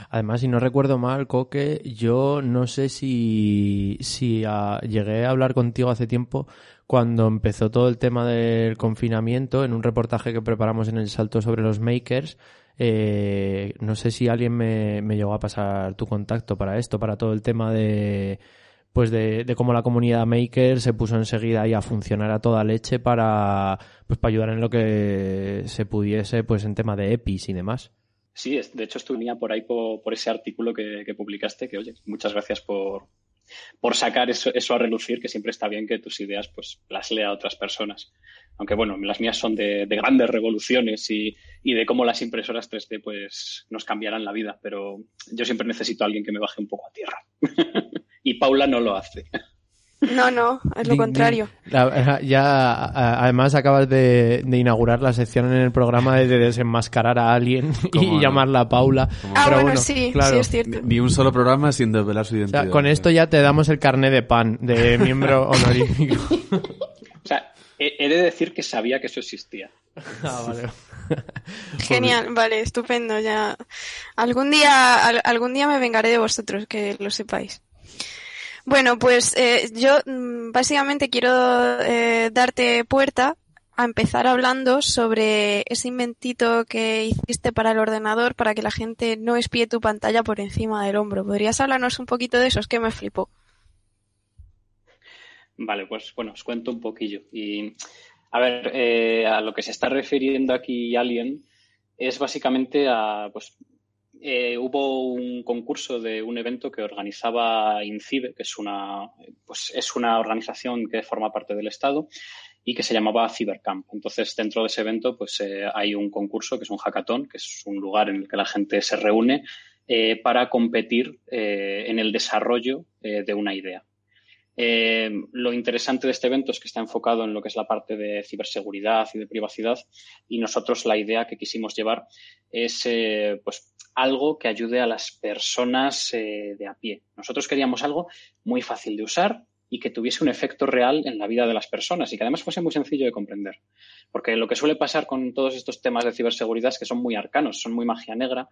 Además, si no recuerdo mal, Coque, yo no sé si, si ah, llegué a hablar contigo hace tiempo cuando empezó todo el tema del confinamiento en un reportaje que preparamos en el Salto sobre los makers. Eh, no sé si alguien me, llegó a pasar tu contacto para esto, para todo el tema de pues de, de cómo la comunidad maker se puso enseguida ahí a funcionar a toda leche para pues para ayudar en lo que se pudiese pues en tema de EPIs y demás. Sí, de hecho estuve por ahí por, por ese artículo que, que publicaste, que oye, muchas gracias por, por sacar eso, eso a relucir, que siempre está bien que tus ideas pues las lea a otras personas. Aunque bueno, las mías son de, de grandes revoluciones y, y de cómo las impresoras 3D pues nos cambiarán la vida, pero yo siempre necesito a alguien que me baje un poco a tierra. y Paula no lo hace. No, no, es lo contrario. ya, además, acabas de, de inaugurar la sección en el programa de, de desenmascarar a alguien ¿Cómo y no? llamarla Paula. Ah, Pero bueno, sí, claro. sí es cierto. Ni un solo programa sin desvelar su O identidad. sea, con esto ya te damos el carné de pan de miembro honorífico. O sea, he, he de decir que sabía que eso existía. Ah, vale. Genial, vale, estupendo. Ya algún día, al- algún día me vengaré de vosotros, que lo sepáis. Bueno, pues eh, yo mm, básicamente quiero eh, darte puerta a empezar hablando sobre ese inventito que hiciste para el ordenador para que la gente no espíe tu pantalla por encima del hombro. ¿Podrías hablarnos un poquito de eso? Es que me flipó. Vale, pues bueno, os cuento un poquillo. Y a ver, eh, a lo que se está refiriendo aquí Alien es básicamente a, pues, eh, hubo un concurso de un evento que organizaba INCIBE, que es una, pues, es una organización que forma parte del Estado y que se llamaba Cybercamp. Entonces, dentro de ese evento, pues eh, hay un concurso que es un hackathon, que es un lugar en el que la gente se reúne eh, para competir en el desarrollo de una idea. Eh, lo interesante de este evento es que está enfocado en lo que es la parte de ciberseguridad y de privacidad y nosotros la idea que quisimos llevar es eh, pues algo que ayude a las personas eh, de a pie. Nosotros queríamos algo muy fácil de usar y que tuviese un efecto real en la vida de las personas y que además fuese muy sencillo de comprender. Porque lo que suele pasar con todos estos temas de ciberseguridad es que son muy arcanos, son muy magia negra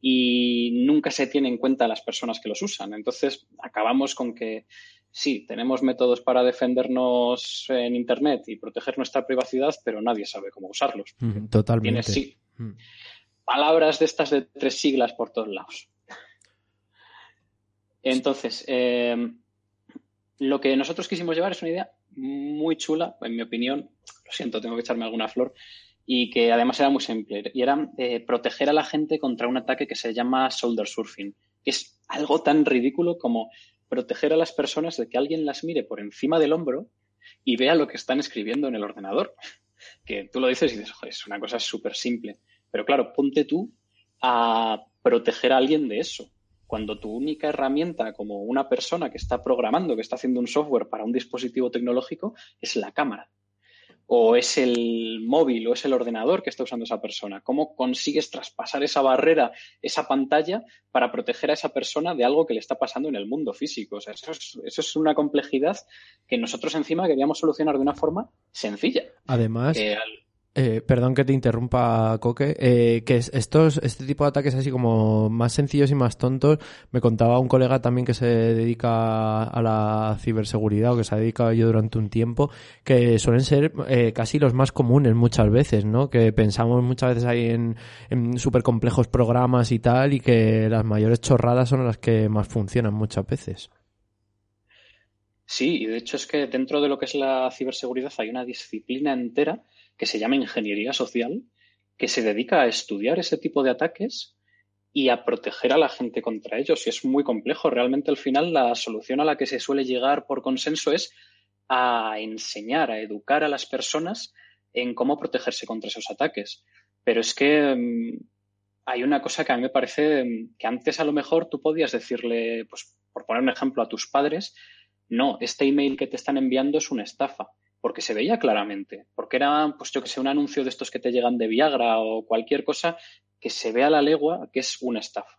y nunca se tiene en cuenta a las personas que los usan. Entonces, acabamos con que sí, tenemos métodos para defendernos en Internet y proteger nuestra privacidad, pero nadie sabe cómo usarlos. Totalmente. Tienes sí, palabras de estas de tres siglas por todos lados. Entonces, eh, lo que nosotros quisimos llevar es una idea muy chula, en mi opinión. Lo siento, tengo que echarme alguna flor. Y que además era muy simple. Y era eh, proteger a la gente contra un ataque que se llama shoulder surfing, que es algo tan ridículo como proteger a las personas de que alguien las mire por encima del hombro y vea lo que están escribiendo en el ordenador. Que tú lo dices y dices, "Joder, es una cosa súper simple. Pero claro, ponte tú a proteger a alguien de eso. Cuando tu única herramienta como una persona que está programando, que está haciendo un software para un dispositivo tecnológico, es la cámara. O es el móvil o es el ordenador que está usando esa persona. ¿Cómo consigues traspasar esa barrera, esa pantalla, para proteger a esa persona de algo que le está pasando en el mundo físico? O sea, eso es, eso es una complejidad que nosotros encima queríamos solucionar de una forma sencilla. Además, Eh, al- Eh, perdón que te interrumpa, Coque, eh, que es- estos, este tipo de ataques así como más sencillos y más tontos, me contaba un colega también que se dedica a la ciberseguridad o que se ha dedicado ello durante un tiempo, que suelen ser eh, casi los más comunes muchas veces, ¿no? Que pensamos muchas veces ahí en, en súper complejos programas y tal, y que las mayores chorradas son las que más funcionan muchas veces. Sí, y de hecho es que dentro de lo que es la ciberseguridad hay una disciplina entera que se llama ingeniería social, que se dedica a estudiar ese tipo de ataques y a proteger a la gente contra ellos. Y es muy complejo. Realmente al final la solución a la que se suele llegar por consenso es a enseñar, a educar a las personas en cómo protegerse contra esos ataques. Pero es que mm, hay una cosa que a mí me parece mm, que antes a lo mejor tú podías decirle, pues por poner un ejemplo a tus padres, no, este email que te están enviando es una estafa, porque se veía claramente, porque era, pues yo que sé, un anuncio de estos que te llegan de Viagra o cualquier cosa que se ve a la legua que es una estafa.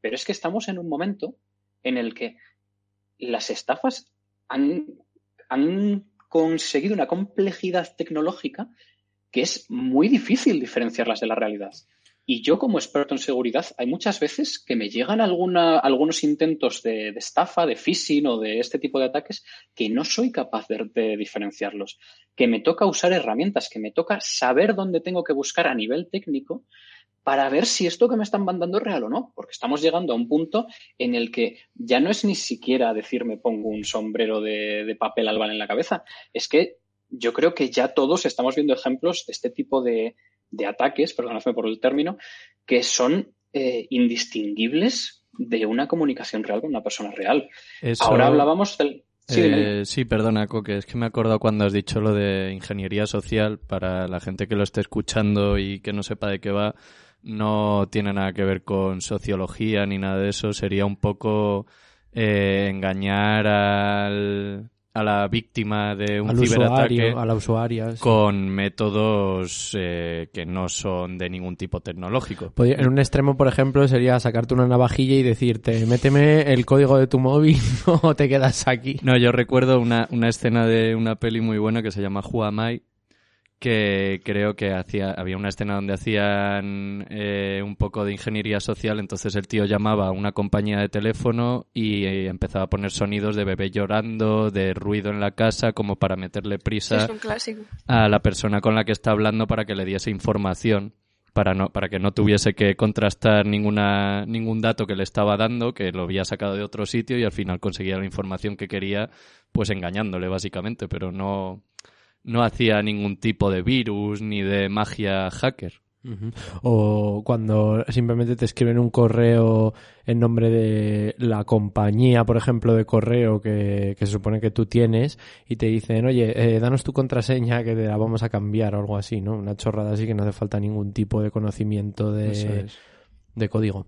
Pero es que estamos en un momento en el que las estafas han, han conseguido una complejidad tecnológica que es muy difícil diferenciarlas de la realidad. Y yo, como experto en seguridad, hay muchas veces que me llegan algunos intentos de, estafa, de phishing o de este tipo de ataques que no soy capaz de, diferenciarlos. Que me toca usar herramientas, que me toca saber dónde tengo que buscar a nivel técnico para ver si esto que me están mandando es real o no. Porque estamos llegando a un punto en el que ya no es ni siquiera decir me pongo un sombrero de, de papel albal en la cabeza. Es que yo creo que ya todos estamos viendo ejemplos de este tipo de, de ataques, perdonadme por el término, que son eh, indistinguibles de una comunicación real con una persona real. Eso- Ahora hablábamos del... Sí. Eh, sí, perdona, Coque, es que me he acordado cuando has dicho lo de ingeniería social, para la gente que lo esté escuchando y que no sepa de qué va, no tiene nada que ver con sociología ni nada de eso, sería un poco eh, engañar al, a la víctima de un Al ciberataque usuario, a la usuaria. sí. con métodos eh, que no son de ningún tipo tecnológico. En un extremo, por ejemplo, sería sacarte una navajilla y decirte, méteme el código de tu móvil o te quedas aquí. No, yo recuerdo una, una escena de una peli muy buena que se llama Who Am I, que creo que hacía, había una escena donde hacían eh, un poco de ingeniería social, entonces el tío llamaba a una compañía de teléfono y eh, empezaba a poner sonidos de bebé llorando, de ruido en la casa, como para meterle prisa a la persona con la que está hablando para que le diese información para no para que no tuviese que contrastar ninguna ningún dato que le estaba dando que lo había sacado de otro sitio y al final conseguía la información que quería pues engañándole básicamente pero no no hacía ningún tipo de virus ni de magia hacker. O cuando simplemente te escriben un correo en nombre de la compañía, por ejemplo, de correo que, que se supone que tú tienes y te dicen, oye, eh, danos tu contraseña que te la vamos a cambiar o algo así, ¿no? Una chorrada así que no hace falta ningún tipo de conocimiento de, es. de código.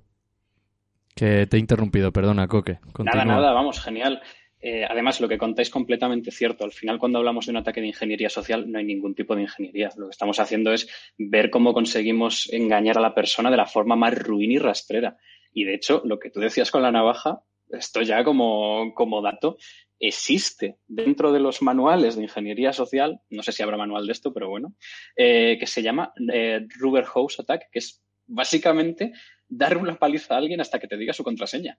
que te he interrumpido perdona Coque Nada, nada, vamos, genial. Eh, además, lo que contáis completamente cierto. Al final, cuando hablamos de un ataque de ingeniería social, no hay ningún tipo de ingeniería. Lo que estamos haciendo es ver cómo conseguimos engañar a la persona de la forma más ruin y rastrera. Y de hecho, lo que tú decías con la navaja, esto ya como, como dato, existe dentro de los manuales de ingeniería social, no sé si habrá manual de esto, pero bueno, eh, que se llama eh, Rubber Hose Attack, que es básicamente dar una paliza a alguien hasta que te diga su contraseña.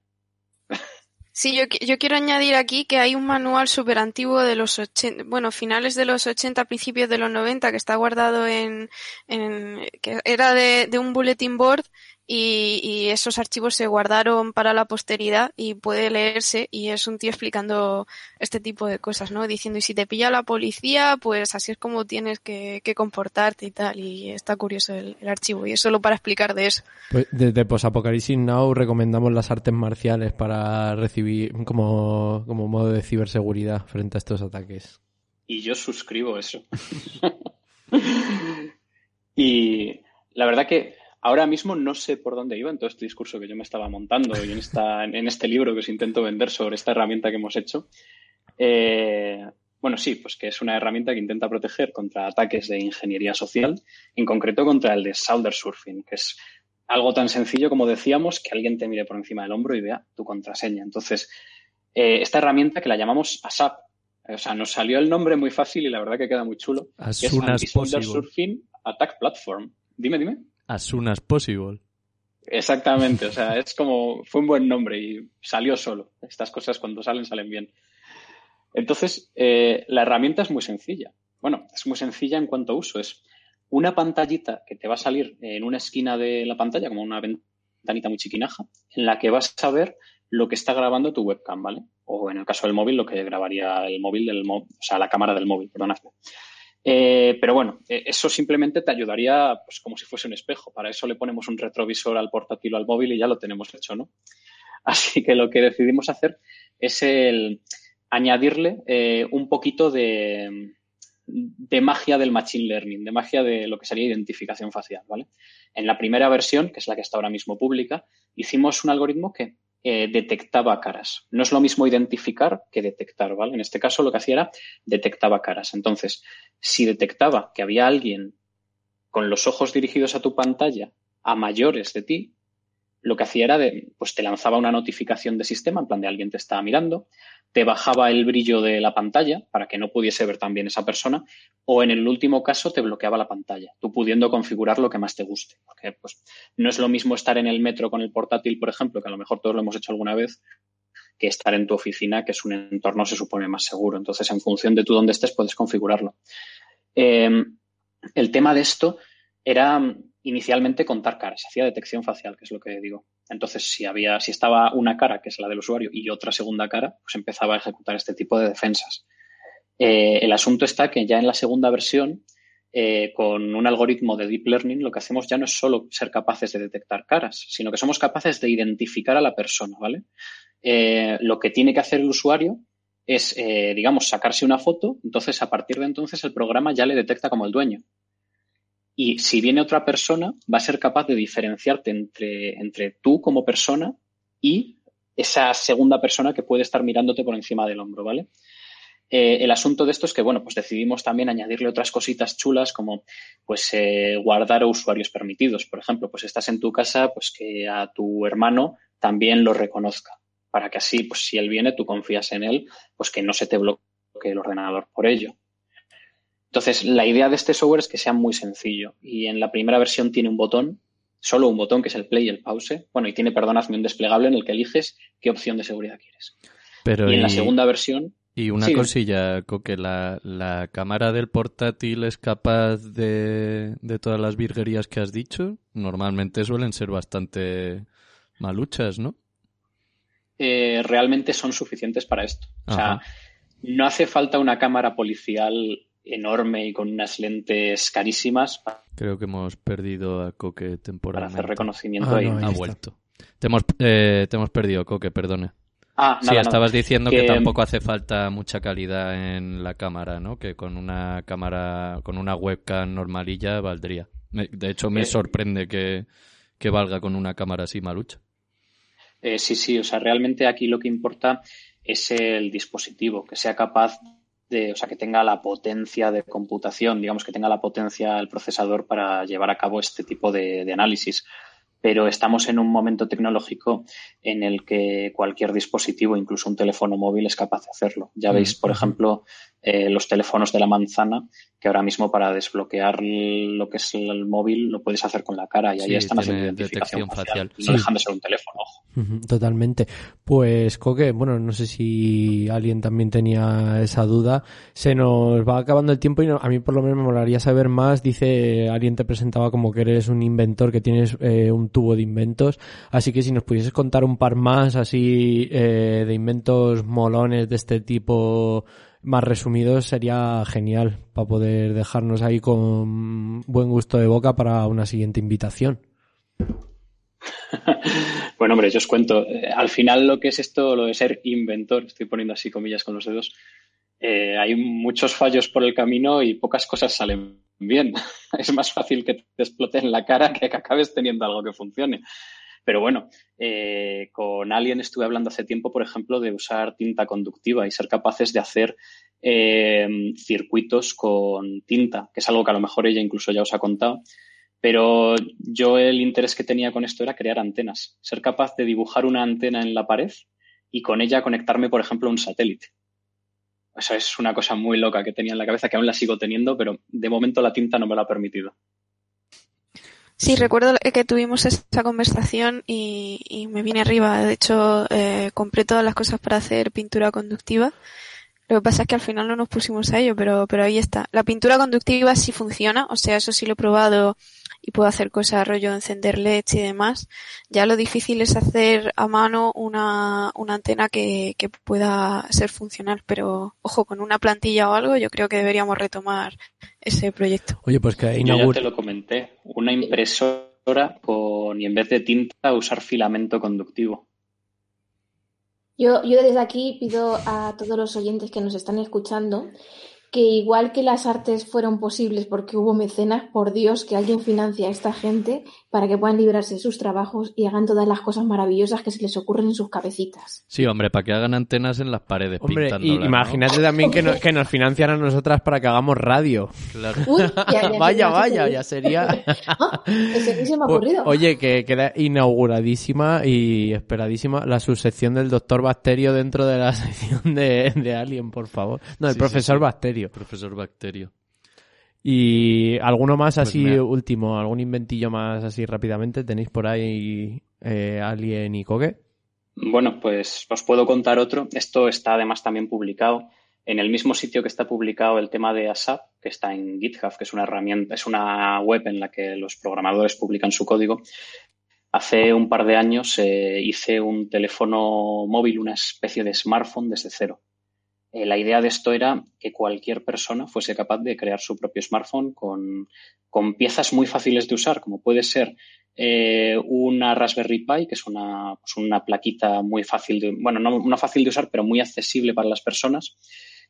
Sí, yo, yo quiero añadir aquí que hay un manual súper antiguo de los 80, bueno, finales de los 80, principios de los 90, que está guardado en, en que era de, de un bulletin board y, y esos archivos se guardaron para la posteridad y puede leerse y es un tío explicando este tipo de cosas, ¿no? Diciendo, y si te pilla la policía, pues así es como tienes que, que comportarte y tal. Y está curioso el, el archivo y es solo para explicar de eso. Pues desde Posapocalipsis Now recomendamos las artes marciales para recibir como, como modo de ciberseguridad frente a estos ataques. Y yo suscribo eso. y la verdad que ahora mismo no sé por dónde iba en todo este discurso que yo me estaba montando y en, esta, en este libro que os intento vender sobre esta herramienta que hemos hecho. Eh, bueno, sí, pues que es una herramienta que intenta proteger contra ataques de ingeniería social, en concreto contra el de solder surfing, que es algo tan sencillo como decíamos que alguien te mire por encima del hombro y vea tu contraseña. Entonces, eh, esta herramienta que la llamamos ASAP, o sea, nos salió el nombre muy fácil y la verdad que queda muy chulo. As que es possible. Surfing Attack Platform. Dime, dime. As soon as possible. Exactamente, o sea, es como, fue un buen nombre y salió solo. Estas cosas cuando salen, salen bien. Entonces, eh, la herramienta es muy sencilla. Bueno, es muy sencilla en cuanto a uso. Es una pantallita que te va a salir en una esquina de la pantalla, como una ventanita muy chiquinaja, en la que vas a ver lo que está grabando tu webcam, ¿vale? O en el caso del móvil, lo que grabaría el móvil del móvil, o sea, la cámara del móvil, perdonadme. Eh, pero bueno, eh, eso simplemente te ayudaría, pues como si fuese un espejo. Para eso le ponemos un retrovisor al portátil o al móvil y ya lo tenemos hecho, ¿no? Así que lo que decidimos hacer es el añadirle eh, un poquito de, de magia del machine learning, de magia de lo que sería identificación facial, ¿vale? En la primera versión, que es la que está ahora mismo pública, hicimos un algoritmo que eh, detectaba caras. No es lo mismo identificar que detectar, ¿vale? En este caso lo que hacía era detectaba caras. Entonces, si detectaba que había alguien con los ojos dirigidos a tu pantalla a mayores de ti, lo que hacía era de, pues te lanzaba una notificación de sistema, en plan de alguien te estaba mirando, te bajaba el brillo de la pantalla para que no pudiese ver también esa persona, o en el último caso te bloqueaba la pantalla, tú pudiendo configurar lo que más te guste. Porque pues, no es lo mismo estar en el metro con el portátil, por ejemplo, que a lo mejor todos lo hemos hecho alguna vez, que estar en tu oficina, que es un entorno, se supone, más seguro. Entonces, en función de tú dónde estés, puedes configurarlo. Eh, el tema de esto era inicialmente contar caras, hacía detección facial, que es lo que digo. Entonces, si había, si estaba una cara, que es la del usuario, y otra segunda cara, pues empezaba a ejecutar este tipo de defensas. Eh, el asunto está que ya en la segunda versión, eh, con un algoritmo de deep learning, lo que hacemos ya no es solo ser capaces de detectar caras, sino que somos capaces de identificar a la persona, ¿vale? Eh, lo que tiene que hacer el usuario es, digamos, sacarse una foto, entonces a partir de entonces el programa ya le detecta como el dueño. Y si viene otra persona, va a ser capaz de diferenciarte entre, entre tú como persona y esa segunda persona que puede estar mirándote por encima del hombro, ¿vale? Eh, el asunto de esto es que, bueno, pues decidimos también añadirle otras cositas chulas como, pues, eh, guardar usuarios permitidos. Por ejemplo, pues estás en tu casa, pues que a tu hermano también lo reconozca. Para que así, pues si él viene, tú confías en él, pues que no se te bloquee el ordenador por ello. Entonces, la idea de este software es que sea muy sencillo. Y en la primera versión tiene un botón, solo un botón, que es el play y el pause. Bueno, y tiene, perdonadme, un desplegable en el que eliges qué opción de seguridad quieres. Pero y en la segunda versión. Y una Sí. cosilla, que la, la cámara del portátil es capaz de, de todas las virguerías que has dicho. Normalmente suelen ser bastante maluchas, ¿no? eh, realmente son suficientes para esto. O sea, no hace falta una cámara policial enorme y con unas lentes carísimas Creo que hemos perdido a Coque para temporalmente. hacer reconocimiento Ah, ahí. no, ahí Ha está. vuelto. Te hemos, eh, te hemos perdido, Coque, perdone. Ah, Sí, nada, nada. estabas diciendo que... Que- tampoco hace falta mucha calidad en la cámara, ¿no? Que con una cámara, con una webcam normalilla valdría. De hecho, me Eh, sorprende que, que valga con una cámara así malucha. Eh, sí, sí, o sea, realmente aquí lo que importa es el dispositivo, que sea capaz de, o sea, que tenga la potencia de computación, digamos que tenga la potencia el procesador para llevar a cabo este tipo de, de análisis. Pero estamos en un momento tecnológico en el que cualquier dispositivo, incluso un teléfono móvil, es capaz de hacerlo. Ya Mm, veis, por ejemplo, eh, los teléfonos de la manzana, que ahora mismo para desbloquear lo que es el móvil lo puedes hacer con la cara y ahí Sí, están haciendo identificación detección facial. facial. Sí. No dejan de ser un teléfono, ojo. Totalmente. Pues, Coque, bueno, no sé si alguien también tenía esa duda. Se nos va acabando el tiempo y no- a mí por lo menos me molaría saber más. Dice, alguien te presentaba como que eres un inventor, que tienes eh, un tubo de inventos. Así que si nos pudieses contar un par más así eh, de inventos molones de este tipo más resumidos sería genial para poder dejarnos ahí con buen gusto de boca para una siguiente invitación. Bueno, hombre, yo os cuento. eh, al final lo que es esto, lo de ser inventor, estoy poniendo así comillas con los dedos, eh, hay muchos fallos por el camino y pocas cosas salen bien. Es más fácil que te explote en la cara que que acabes teniendo algo que funcione. Pero bueno, eh, con Alien estuve hablando hace tiempo, por ejemplo, de usar tinta conductiva y ser capaces de hacer eh, circuitos con tinta, que es algo que a lo mejor ella incluso ya os ha contado. Pero yo el interés que tenía con esto era crear antenas, ser capaz de dibujar una antena en la pared y con ella conectarme, por ejemplo, a un satélite. Eso es una cosa muy loca que tenía en la cabeza, que aún la sigo teniendo, pero de momento la tinta no me lo ha permitido. Sí, recuerdo que tuvimos esa conversación y, y me vine arriba. De hecho, eh, compré todas las cosas para hacer pintura conductiva. Lo que pasa es que al final no nos pusimos a ello, pero, pero ahí está. La pintura conductiva sí funciona, o sea, eso sí lo he probado y puedo hacer cosas rollo encender LEDs y demás. Ya lo difícil es hacer a mano una, una antena que, que pueda ser funcional, pero ojo, con una plantilla o algo yo creo que deberíamos retomar ese proyecto. Oye, pues que Yo ya inaugura... te lo comenté, una impresora con, y en vez de tinta, usar filamento conductivo. Yo, yo desde aquí pido a todos los oyentes que nos están escuchando que igual que las artes fueron posibles porque hubo mecenas, por Dios, que alguien financia a esta gente para que puedan librarse de sus trabajos y hagan todas las cosas maravillosas que se les ocurren en sus cabecitas. Sí, hombre, para que hagan antenas en las paredes Hombre, y pintándolas, ¿no? imagínate también que, no- que nos financian a nosotras para que hagamos radio. Claro. Uy, ya, ya, vaya, ya, vaya, ya. sería. Ah, ese sí se me ha O- ocurrido. Oye, que queda inauguradísima y esperadísima la subsección del doctor Bacterio dentro de la sección de, de Alien, por favor. No, el Sí, sí, profesor sí. Bacterio. Profesor Bacterio. Y alguno más Pues así último, algún inventillo más así rápidamente. ¿Tenéis por ahí eh, Alien y Coque? Bueno, pues os puedo contar otro. Esto está además también publicado en el mismo sitio que está publicado el tema de ASAP, que está en GitHub, que es una herramienta, es una web en la que los programadores publican su código. Hace un par de años eh, hice un teléfono móvil, una especie de smartphone desde cero. Eh, la idea de esto era que cualquier persona fuese capaz de crear su propio smartphone con, con piezas muy fáciles de usar, como puede ser eh, una Raspberry Pi, que es una, pues una plaquita muy fácil de, bueno, no, no fácil de usar, pero muy accesible para las personas.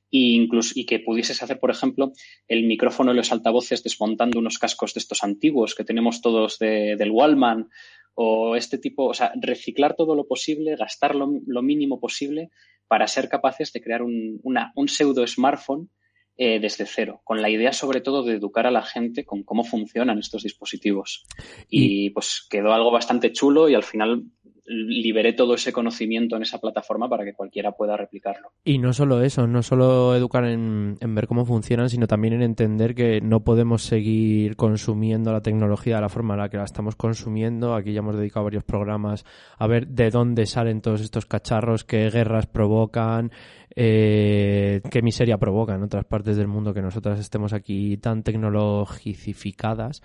Y, incluso, y que pudieses hacer, por ejemplo, el micrófono y los altavoces desmontando unos cascos de estos antiguos que tenemos todos de, del Wallman o este tipo, o sea, reciclar todo lo posible, gastar lo mínimo posible para ser capaces de crear un, una, un pseudo smartphone eh, desde cero, con la idea sobre todo de educar a la gente con cómo funcionan estos dispositivos. Y, pues quedó algo bastante chulo y al final liberé todo ese conocimiento en esa plataforma para que cualquiera pueda replicarlo. Y no solo eso, no solo educar en, en ver cómo funcionan, sino también en entender que no podemos seguir consumiendo la tecnología de la forma en la que la estamos consumiendo. Aquí ya hemos dedicado varios programas a ver de dónde salen todos estos cacharros, qué guerras provocan, eh, qué miseria provocan en otras partes del mundo que nosotras estemos aquí tan tecnologicificadas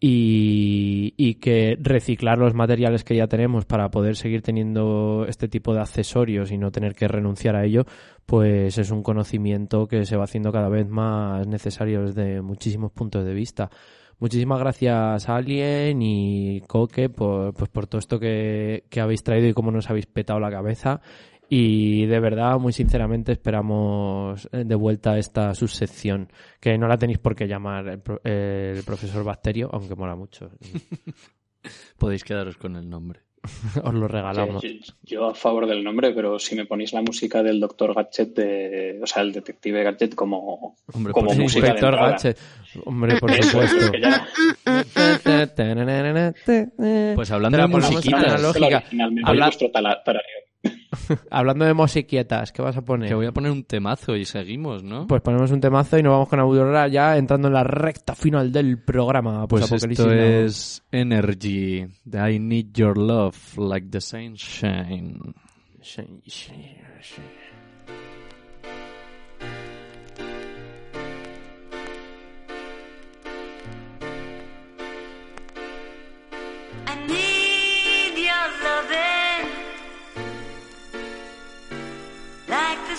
y, y que reciclar los materiales que ya tenemos para poder seguir teniendo este tipo de accesorios y no tener que renunciar a ello, pues es un conocimiento que se va haciendo cada vez más necesario desde muchísimos puntos de vista. Muchísimas gracias Alien y Coque por, pues por todo esto que, que habéis traído y cómo nos habéis petado la cabeza. Y de verdad, muy sinceramente, esperamos eh, de vuelta esta subsección, que no la tenéis por qué llamar el, pro- el profesor Bacterio, aunque mola mucho. Podéis quedaros con el nombre. Os lo regalamos. Yo, yo a favor del nombre, pero si me ponéis la música del Doctor Gadget, de, o sea, el detective Gadget como, Hombre, como por música de Inspector entrada. Gadget. Hombre, por Eso, supuesto. es que ya- Pues hablando la de ponemos musiquitas, analógica. Habla-. Hablando de musiquietas, ¿qué vas a poner? Que voy a poner un temazo y seguimos, ¿no? Pues ponemos un temazo y nos vamos con Aurora ya entrando en la recta final del programa. Pues esto es Energy, de I Need Your Love, like the sunshine. I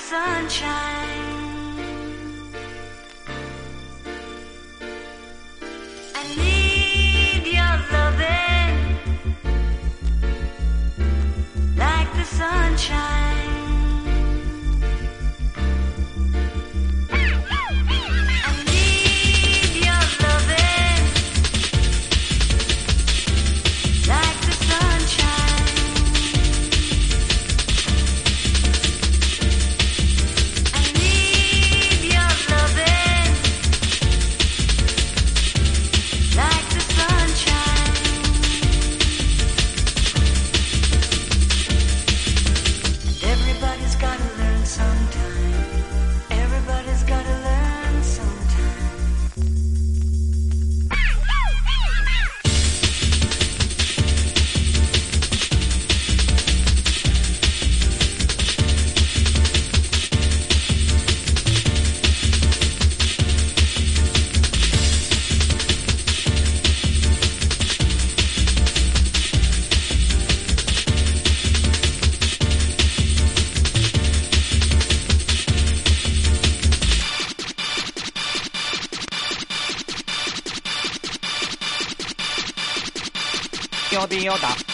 sunshine. I need your loving like the sunshine. Idiota. I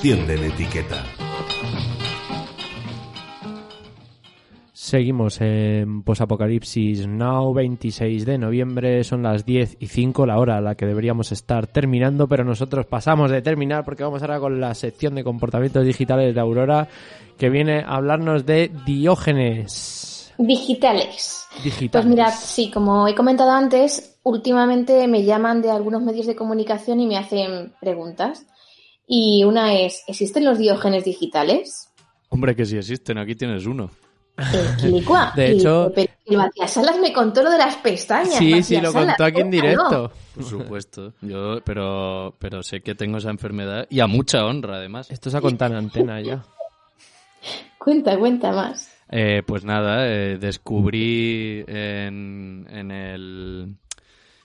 Cuestión de etiqueta. Seguimos en Posapocalipsis Now, 26 de noviembre, son las 10 y 5, la hora a la que deberíamos estar terminando, pero nosotros pasamos de terminar porque vamos ahora con la sección de comportamientos digitales de Aurora, que viene a hablarnos de Diógenes. Digitales. Digitales. Pues mirad, sí, como he comentado antes, últimamente me llaman de algunos medios de comunicación y me hacen preguntas. Y una es, ¿existen los diógenes digitales? Hombre, que sí existen, aquí tienes uno. El Quilicua. De hecho- pero el Vaciasalas me contó lo de las pestañas. Sí, sí, lo contó aquí en directo. Por supuesto. Yo, pero, pero sé que tengo esa enfermedad y a mucha honra, además. Esto se ha contado en antena ya. Cuenta, cuenta más. Eh, pues nada, eh, descubrí en, en el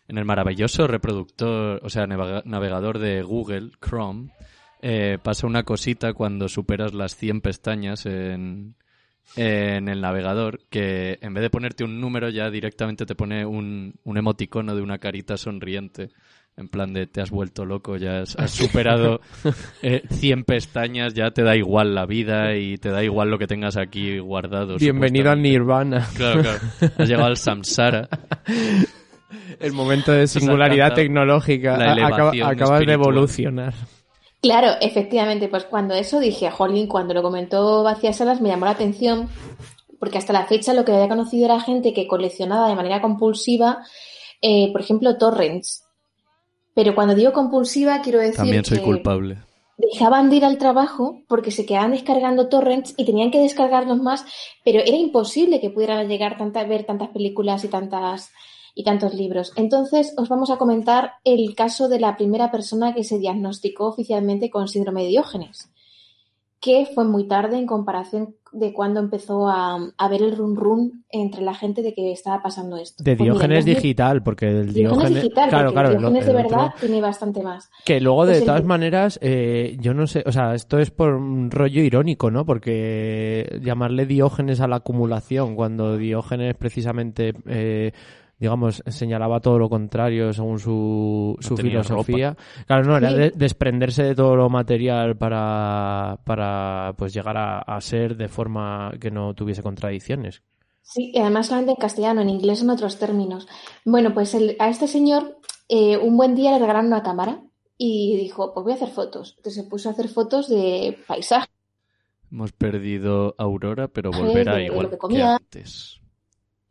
en el maravilloso reproductor, o sea, navega- navegador de Google, Chrome, eh, pasa una cosita cuando superas las 100 pestañas en, en el navegador, que en vez de ponerte un número ya directamente te pone un, un emoticono de una carita sonriente. En plan de te has vuelto loco, ya has, has superado eh, 100 pestañas, ya te da igual la vida y te da igual lo que tengas aquí guardado. Bienvenido al Nirvana. Claro, claro. Has llegado al samsara. El momento de singularidad tecnológica. A- acaba- acabas de evolucionar. Claro, efectivamente, pues cuando eso dije, Jolín, cuando lo comentó Vacías Salas me llamó la atención porque hasta la fecha lo que había conocido era gente que coleccionaba de manera compulsiva, eh, por ejemplo, torrents. Pero cuando digo compulsiva, quiero decir También soy que culpable. dejaban de ir al trabajo porque se quedaban descargando torrents y tenían que descargarlos más, pero era imposible que pudieran llegar tanta, ver tantas películas y tantas y tantos libros. Entonces, os vamos a comentar el caso de la primera persona que se diagnosticó oficialmente con síndrome de Diógenes, que fue muy tarde en comparación de cuando empezó a, a ver el run run entre la gente de que estaba pasando esto. De Pues Diógenes en 2000 digital, porque el Diógenes Diógenes... digital, claro, claro, el- Diógenes de otro- verdad tiene bastante más. Que luego, de el- todas maneras, eh, yo no sé, o sea, esto es por un rollo irónico, ¿no? Porque llamarle Diógenes a la acumulación, cuando Diógenes precisamente, eh, digamos, señalaba todo lo contrario según su, su filosofía. Claro, no, era Sí. de- desprenderse de todo lo material para, para pues llegar a, a ser de forma que no tuviese contradicciones. Sí, y además solamente en castellano, en inglés son otros términos. Bueno, pues el- a este señor eh, un buen día le regalaron una cámara y dijo, pues voy a hacer fotos. Entonces se puso a hacer fotos de paisajes. Hemos perdido Aurora, pero de- volverá de lo igual que antes.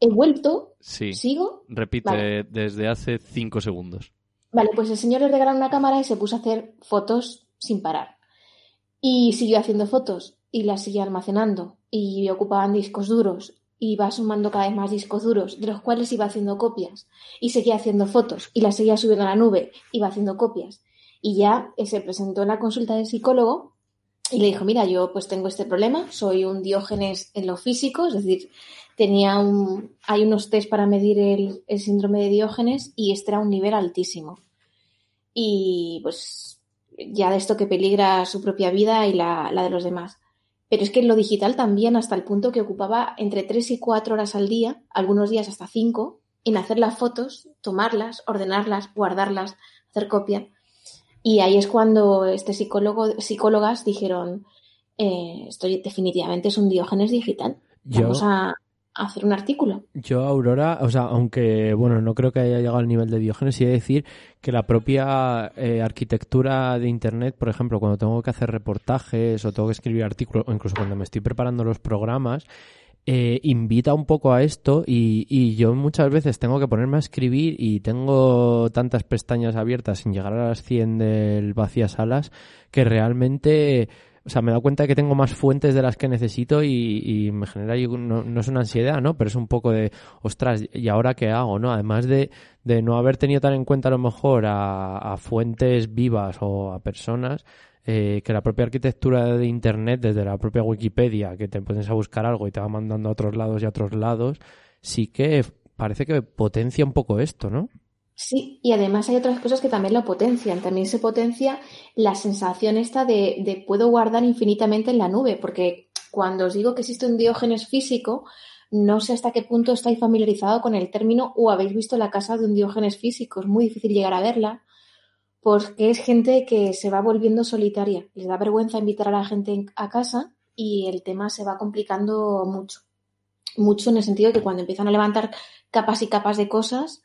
He vuelto, Sí. sigo. Repite Vale. desde hace cinco segundos. Vale, pues el señor le regalaron una cámara y se puso a hacer fotos sin parar. Y siguió haciendo fotos y las siguió almacenando y ocupaban discos duros y iba sumando cada vez más discos duros, de los cuales iba haciendo copias y seguía haciendo fotos y las seguía subiendo a la nube, iba haciendo copias. Y ya se presentó en la consulta del psicólogo y le dijo, mira, yo pues tengo este problema, soy un diógenes en lo físico, es decir, tenía un, hay unos test para medir el, síndrome de diógenes y este era un nivel altísimo. Y pues ya de esto que peligra su propia vida y la, de los demás. Pero es que en lo digital también hasta el punto que ocupaba entre 3 y 4 horas al día, algunos días hasta 5, en hacer las fotos, tomarlas, ordenarlas, guardarlas, hacer copia. Y ahí es cuando este psicólogo, psicólogas dijeron, eh, esto definitivamente es un diógenes digital. Vamos a, a hacer un artículo. Yo, Aurora, o sea, aunque, bueno, no creo que haya llegado al nivel de Diógenes, de decir que la propia eh, arquitectura de Internet, por ejemplo, cuando tengo que hacer reportajes o tengo que escribir artículos, o incluso cuando me estoy preparando los programas, eh, invita un poco a esto y, y yo muchas veces tengo que ponerme a escribir y tengo tantas pestañas abiertas sin llegar a las 100 del vacías alas que realmente, o sea, me he dado cuenta de que tengo más fuentes de las que necesito y, y me genera, no, no es una ansiedad, ¿no? Pero es un poco de, ostras, ¿y ahora qué hago, no? Además de, de no haber tenido tan en cuenta a lo mejor a, a fuentes vivas o a personas, eh, que la propia arquitectura de Internet, desde la propia Wikipedia, que te pones a buscar algo y te va mandando a otros lados y a otros lados, sí que parece que potencia un poco esto, ¿no? Sí, y además hay otras cosas que también lo potencian. También se potencia la sensación esta de, de puedo guardar infinitamente en la nube, porque cuando os digo que existe un diógenes físico, no sé hasta qué punto estáis familiarizado con el término o habéis visto la casa de un diógenes físico. Es muy difícil llegar a verla, porque es gente que se va volviendo solitaria. Les da vergüenza invitar a la gente en- a casa y el tema se va complicando mucho. Mucho en el sentido de que cuando empiezan a levantar capas y capas de cosas,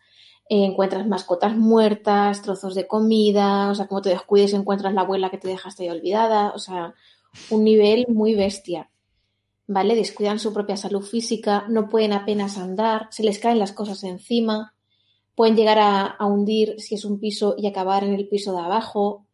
eh, encuentras mascotas muertas, trozos de comida, o sea, como te descuides encuentras la abuela que te dejaste ahí olvidada, o sea, un nivel muy bestia. ¿Vale? Descuidan su propia salud física, no pueden apenas andar, se les caen las cosas encima, pueden llegar a, a hundir si es un piso y acabar en el piso de abajo.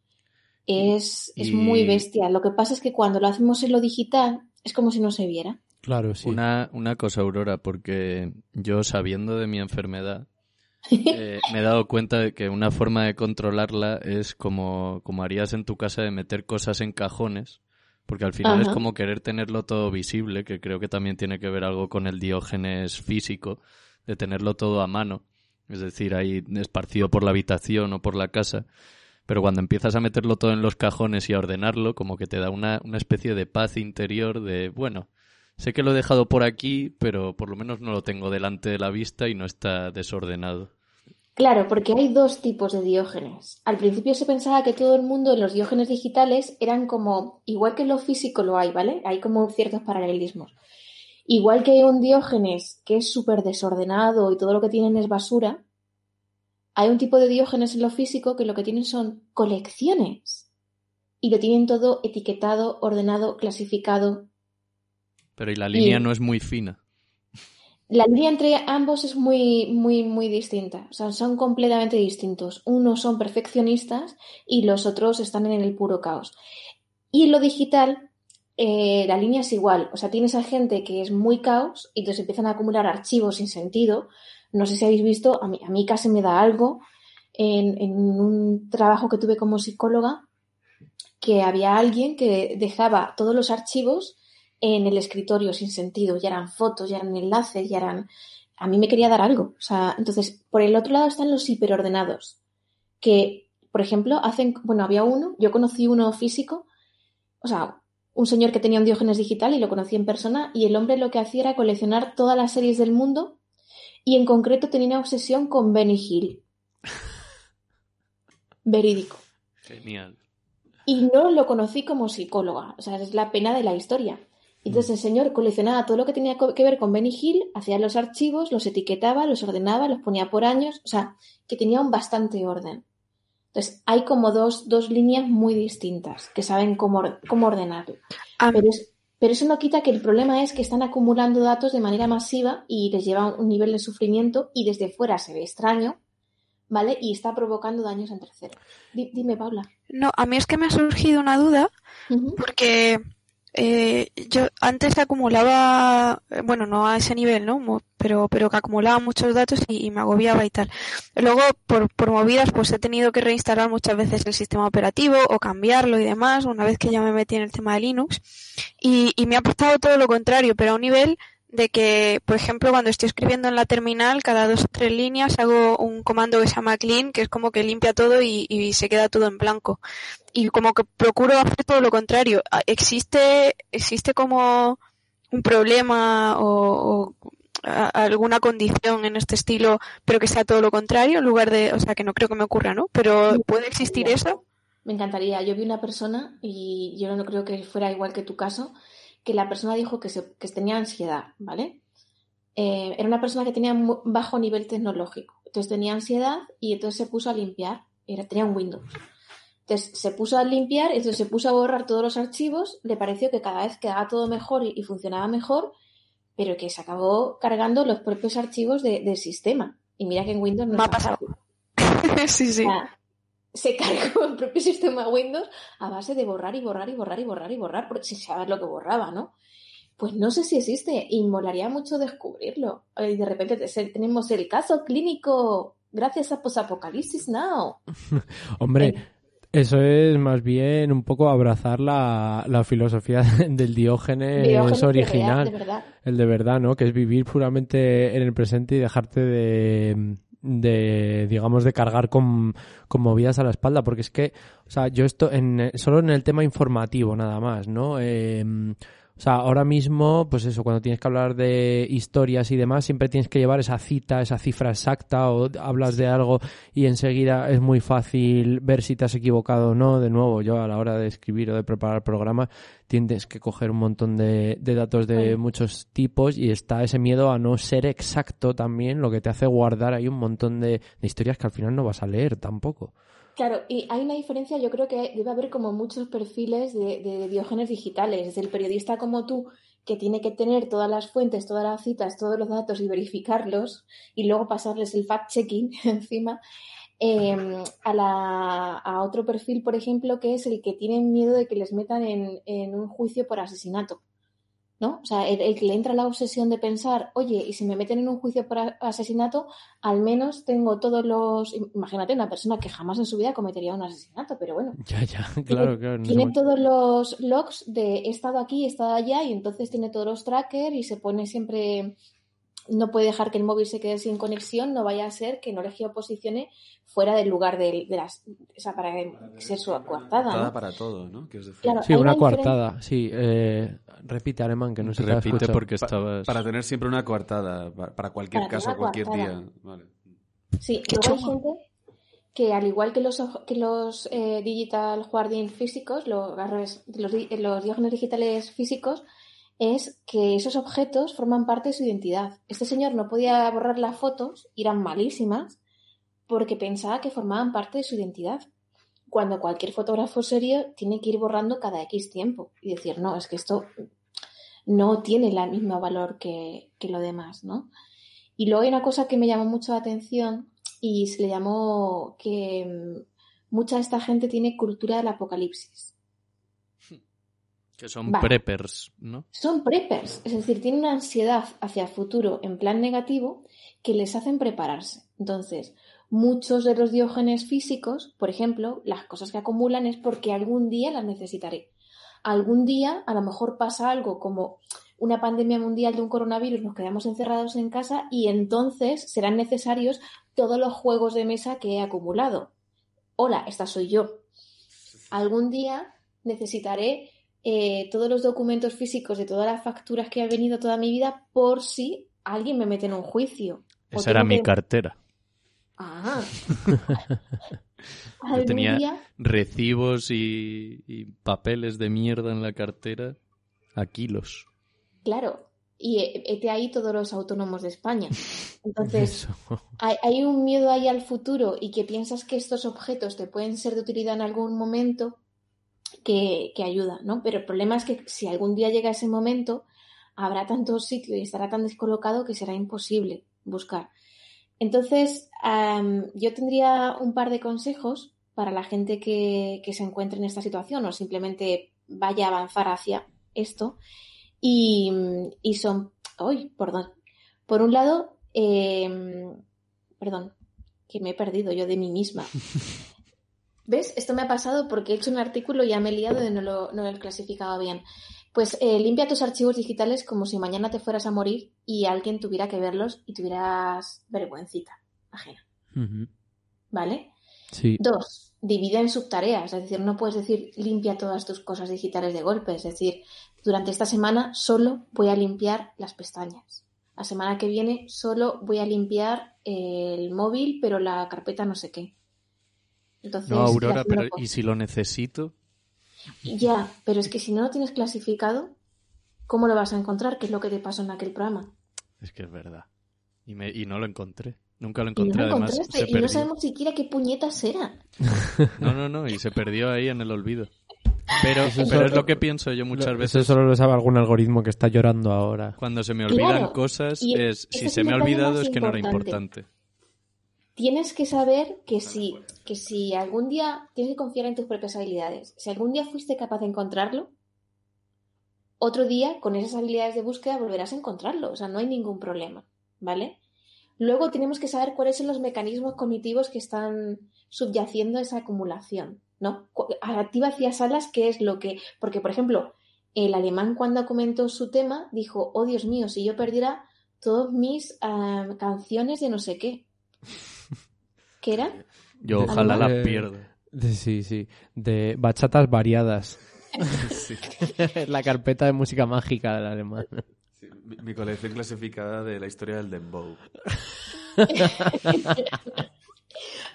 Es, es Y- muy bestia. Lo que pasa es que cuando lo hacemos en lo digital es como si no se viera. Claro, sí. Una, una cosa, Aurora, porque yo sabiendo de mi enfermedad, eh, me he dado cuenta de que una forma de controlarla es como, como harías en tu casa de meter cosas en cajones, porque al final es como querer tenerlo todo visible, que creo que también tiene que ver algo con el diógenes físico, de tenerlo todo a mano, es decir, ahí esparcido por la habitación o por la casa. Pero cuando empiezas a meterlo todo en los cajones y a ordenarlo, como que te da una, una especie de paz interior de, bueno, sé que lo he dejado por aquí, pero por lo menos no lo tengo delante de la vista y no está desordenado. Claro, porque hay dos tipos de diógenes. Al principio se pensaba que todo el mundo en los diógenes digitales eran como, igual que en lo físico lo hay, ¿vale? Hay como ciertos paralelismos. Igual que hay un diógenes que es súper desordenado y todo lo que tienen es basura, hay un tipo de diógenes en lo físico que lo que tienen son colecciones. Y lo tienen todo etiquetado, ordenado, clasificado. Pero y la línea Y- no es muy fina. La línea entre ambos es muy, muy, muy distinta. O sea, son completamente distintos. Unos son perfeccionistas y los otros están en el puro caos. Y en lo digital, eh, la línea es igual. O sea, tienes a gente que es muy caos y entonces empiezan a acumular archivos sin sentido. No sé si habéis visto, a mí, a mí casi me da algo en, en un trabajo que tuve como psicóloga, que había alguien que dejaba todos los archivos en el escritorio sin sentido, ya eran fotos, ya eran enlaces, ya eran... A mí me quería dar algo. O sea, entonces, por el otro lado están los hiperordenados, que, por ejemplo, hacen... Bueno, había uno, yo conocí uno físico, o sea, un señor que tenía un diógenes digital y lo conocí en persona, y el hombre lo que hacía era coleccionar todas las series del mundo y en concreto tenía una obsesión con Benny Hill. Verídico. Genial. Y no lo conocí como psicóloga, o sea, es la pena de la historia. Entonces el señor coleccionaba todo lo que tenía que ver con Benny Hill, hacía los archivos, los etiquetaba, los ordenaba, los ponía por años, o sea, que tenía un bastante orden. Entonces hay como dos, dos líneas muy distintas que saben cómo, cómo ordenarlo. Pero, es- pero eso no quita que el problema es que están acumulando datos de manera masiva y les lleva un nivel de sufrimiento y desde fuera se ve extraño, ¿vale? Y está provocando daños en terceros. Di- dime, Paula. No, a mí es que me ha surgido una duda porque eh, yo antes acumulaba, eh, bueno, no a ese nivel, ¿no? Pero, pero que acumulaba muchos datos y, me agobiaba y tal. Luego, por, por movidas, pues he tenido que reinstalar muchas veces el sistema operativo o cambiarlo y demás, una vez que ya me metí en el tema de Linux. Y, y me ha pasado todo lo contrario, pero a un nivel de que, por ejemplo, cuando estoy escribiendo en la terminal, cada dos o tres líneas hago un comando que se llama clean, que es como que limpia todo y se queda todo en blanco. Y como que procuro hacer todo lo contrario. Ah, ¿Existe, existe como un problema o, o a- alguna condición en este estilo, pero que sea todo lo contrario, en lugar de, o sea, que no creo que me ocurra, ¿no? Pero ¿puede existir eso? Me encantaría. Yo vi una persona, y yo no creo que fuera igual que tu caso, que la persona dijo que, se- que tenía ansiedad, ¿vale? Eh, era una persona que tenía mu- bajo nivel tecnológico. Entonces tenía ansiedad y entonces se puso a limpiar. Era, tenía un Windows. Entonces se puso a limpiar, entonces se puso a borrar todos los archivos. Le pareció que cada vez quedaba todo mejor y, y funcionaba mejor, pero que se acabó cargando los propios archivos de- del sistema. Y mira que en Windows no Me ha pasado. sí, sí. O sea, se cargó el propio sistema Windows a base de borrar y borrar y borrar y borrar y borrar, porque sin saber lo que borraba, ¿no? Pues no sé si existe y molaría mucho descubrirlo. Y de repente tenemos el caso clínico gracias a Posapocalipsis Now. Hombre, eso es más bien un poco abrazar la, la filosofía del Diógenes, Diógenes de original. real, de verdad. El de verdad, ¿no? Que es vivir puramente en el presente y dejarte de, de digamos, de cargar con, con movidas a la espalda. Porque es que, o sea, yo esto, en, solo en el tema informativo nada más, ¿no? Eh, o sea, ahora mismo, pues eso, cuando tienes que hablar de historias y demás, siempre tienes que llevar esa cita, esa cifra exacta, o hablas de algo y enseguida es muy fácil ver si te has equivocado o no. De nuevo, yo a la hora de escribir o de preparar el programa, tienes que coger un montón de, de datos de muchos tipos y está ese miedo a no ser exacto también, lo que te hace guardar ahí un montón de, de historias que al final no vas a leer tampoco. Claro, y hay una diferencia, yo creo que debe haber como muchos perfiles de, de digitales, desde el periodista como tú, que tiene que tener todas las fuentes, todas las citas, todos los datos y verificarlos, y luego pasarles el fact-checking encima, eh, a, la, a otro perfil, por ejemplo, que es el que tiene miedo de que les metan en, en un juicio por asesinato. ¿No? O sea, el, el que le entra la obsesión de pensar, oye, y si me meten en un juicio por asesinato, al menos tengo todos los. Imagínate, una persona que jamás en su vida cometería un asesinato, pero bueno. Ya, ya, claro, claro. Tiene todos los logs de he estado aquí, he estado allá, y entonces tiene todos los trackers y se pone siempre. No puede dejar que el móvil se quede sin conexión, no vaya a ser que no le geoposicione fuera del lugar de, de las. O sea, para ser su coartada, para todo, ¿no? Que es decir. Claro, Sí, una coartada, sí. Eh, repite, Alemán, que no se Repite escuchado. porque Pa- estabas... Para tener siempre una coartada, pa- para cualquier Para caso, cualquier coartada. día. Vale. Sí, luego hay gente que al igual que los, que los eh, digital guardian físicos, los, los, di- los diógenes digitales físicos, es que esos objetos forman parte de su identidad. Este señor no podía borrar las fotos, eran malísimas, porque pensaba que formaban parte de su identidad. Cuando cualquier fotógrafo serio tiene que ir borrando cada X tiempo y decir, no, es que esto no tiene el mismo valor que, que lo demás, ¿no? Y luego hay una cosa que me llamó mucho la atención y se le llamó que mm, mucha de esta gente tiene cultura del apocalipsis. Que son Vale. preppers, ¿no? Son preppers, es decir, tienen una ansiedad hacia el futuro en plan negativo que les hacen prepararse. Entonces, muchos de los diógenes físicos, por ejemplo, las cosas que acumulan es porque algún día las necesitaré. Algún día a lo mejor pasa algo como una pandemia mundial de un coronavirus, nos quedamos encerrados en casa y entonces serán necesarios todos los juegos de mesa que he acumulado. Hola, esta soy yo. Algún día necesitaré eh, todos los documentos físicos de todas las facturas que ha venido toda mi vida por si alguien me mete en un juicio. Esa era mi que- cartera. Ah. Yo tenía día- recibos y, y papeles de mierda en la cartera a kilos. Claro, y hete ahí todos los autónomos de España. Entonces, hay, hay un miedo ahí al futuro y que piensas que estos objetos te pueden ser de utilidad en algún momento que, ayuda, ¿no? Pero el problema es que si algún día llega ese momento, habrá tanto sitio y estará tan descolocado que será imposible buscar. Entonces, yo tendría un par de consejos para la gente que, se encuentre en esta situación o simplemente vaya a avanzar hacia esto. Y, son, ¡ay! Perdón. Por un lado, em, perdón, que me he perdido yo de mí misma. ¿Ves? Esto me ha pasado porque he hecho un artículo y ya me he liado y no lo, no lo he clasificado bien. Pues eh, limpia tus archivos digitales como si mañana te fueras a morir y alguien tuviera que verlos y tuvieras vergüencita ajena. ¿Vale? Sí. Dos, divide en subtareas, es decir, no puedes decir limpia todas tus cosas digitales de golpe, es decir, durante esta semana solo voy a limpiar las pestañas. La semana que viene solo voy a limpiar el móvil, pero la carpeta no sé qué. Entonces, No, Aurora, pero ¿y si lo necesito? ya, pero es que si no lo tienes clasificado, ¿cómo lo vas a encontrar? ¿Qué es lo que te pasó en aquel programa? Es que es verdad. Y, me- y no lo encontré. Nunca lo Y no encontré, lo además. Se y no sabemos siquiera qué puñetas eran. No, no, no, y se perdió ahí en el olvido. Pero, Eso pero solo- es lo que pienso yo muchas Lo- veces. Eso solo lo sabe algún algoritmo que está llorando ahora. Cuando se me olvidan Claro, cosas, es si se me ha olvidado es que no era importante. Tienes que saber que si, que si algún día tienes que confiar en tus propias habilidades. Si algún día fuiste capaz de encontrarlo, otro día con esas habilidades de búsqueda volverás a encontrarlo. O sea, no hay ningún problema, ¿vale? Luego tenemos que saber cuáles son los mecanismos cognitivos que están subyaciendo esa acumulación, ¿no? Cu- A ti vacías salas, ¿qué es lo que...? Porque, por ejemplo, el alemán cuando comentó su tema dijo, oh Dios mío, si yo perdiera todas mis ah, canciones de no sé qué. Yo ojalá Eh, pierda. de- sí, sí. De bachatas variadas. La carpeta de música mágica del alemán. Sí, mi, mi colección clasificada de la historia del dembow.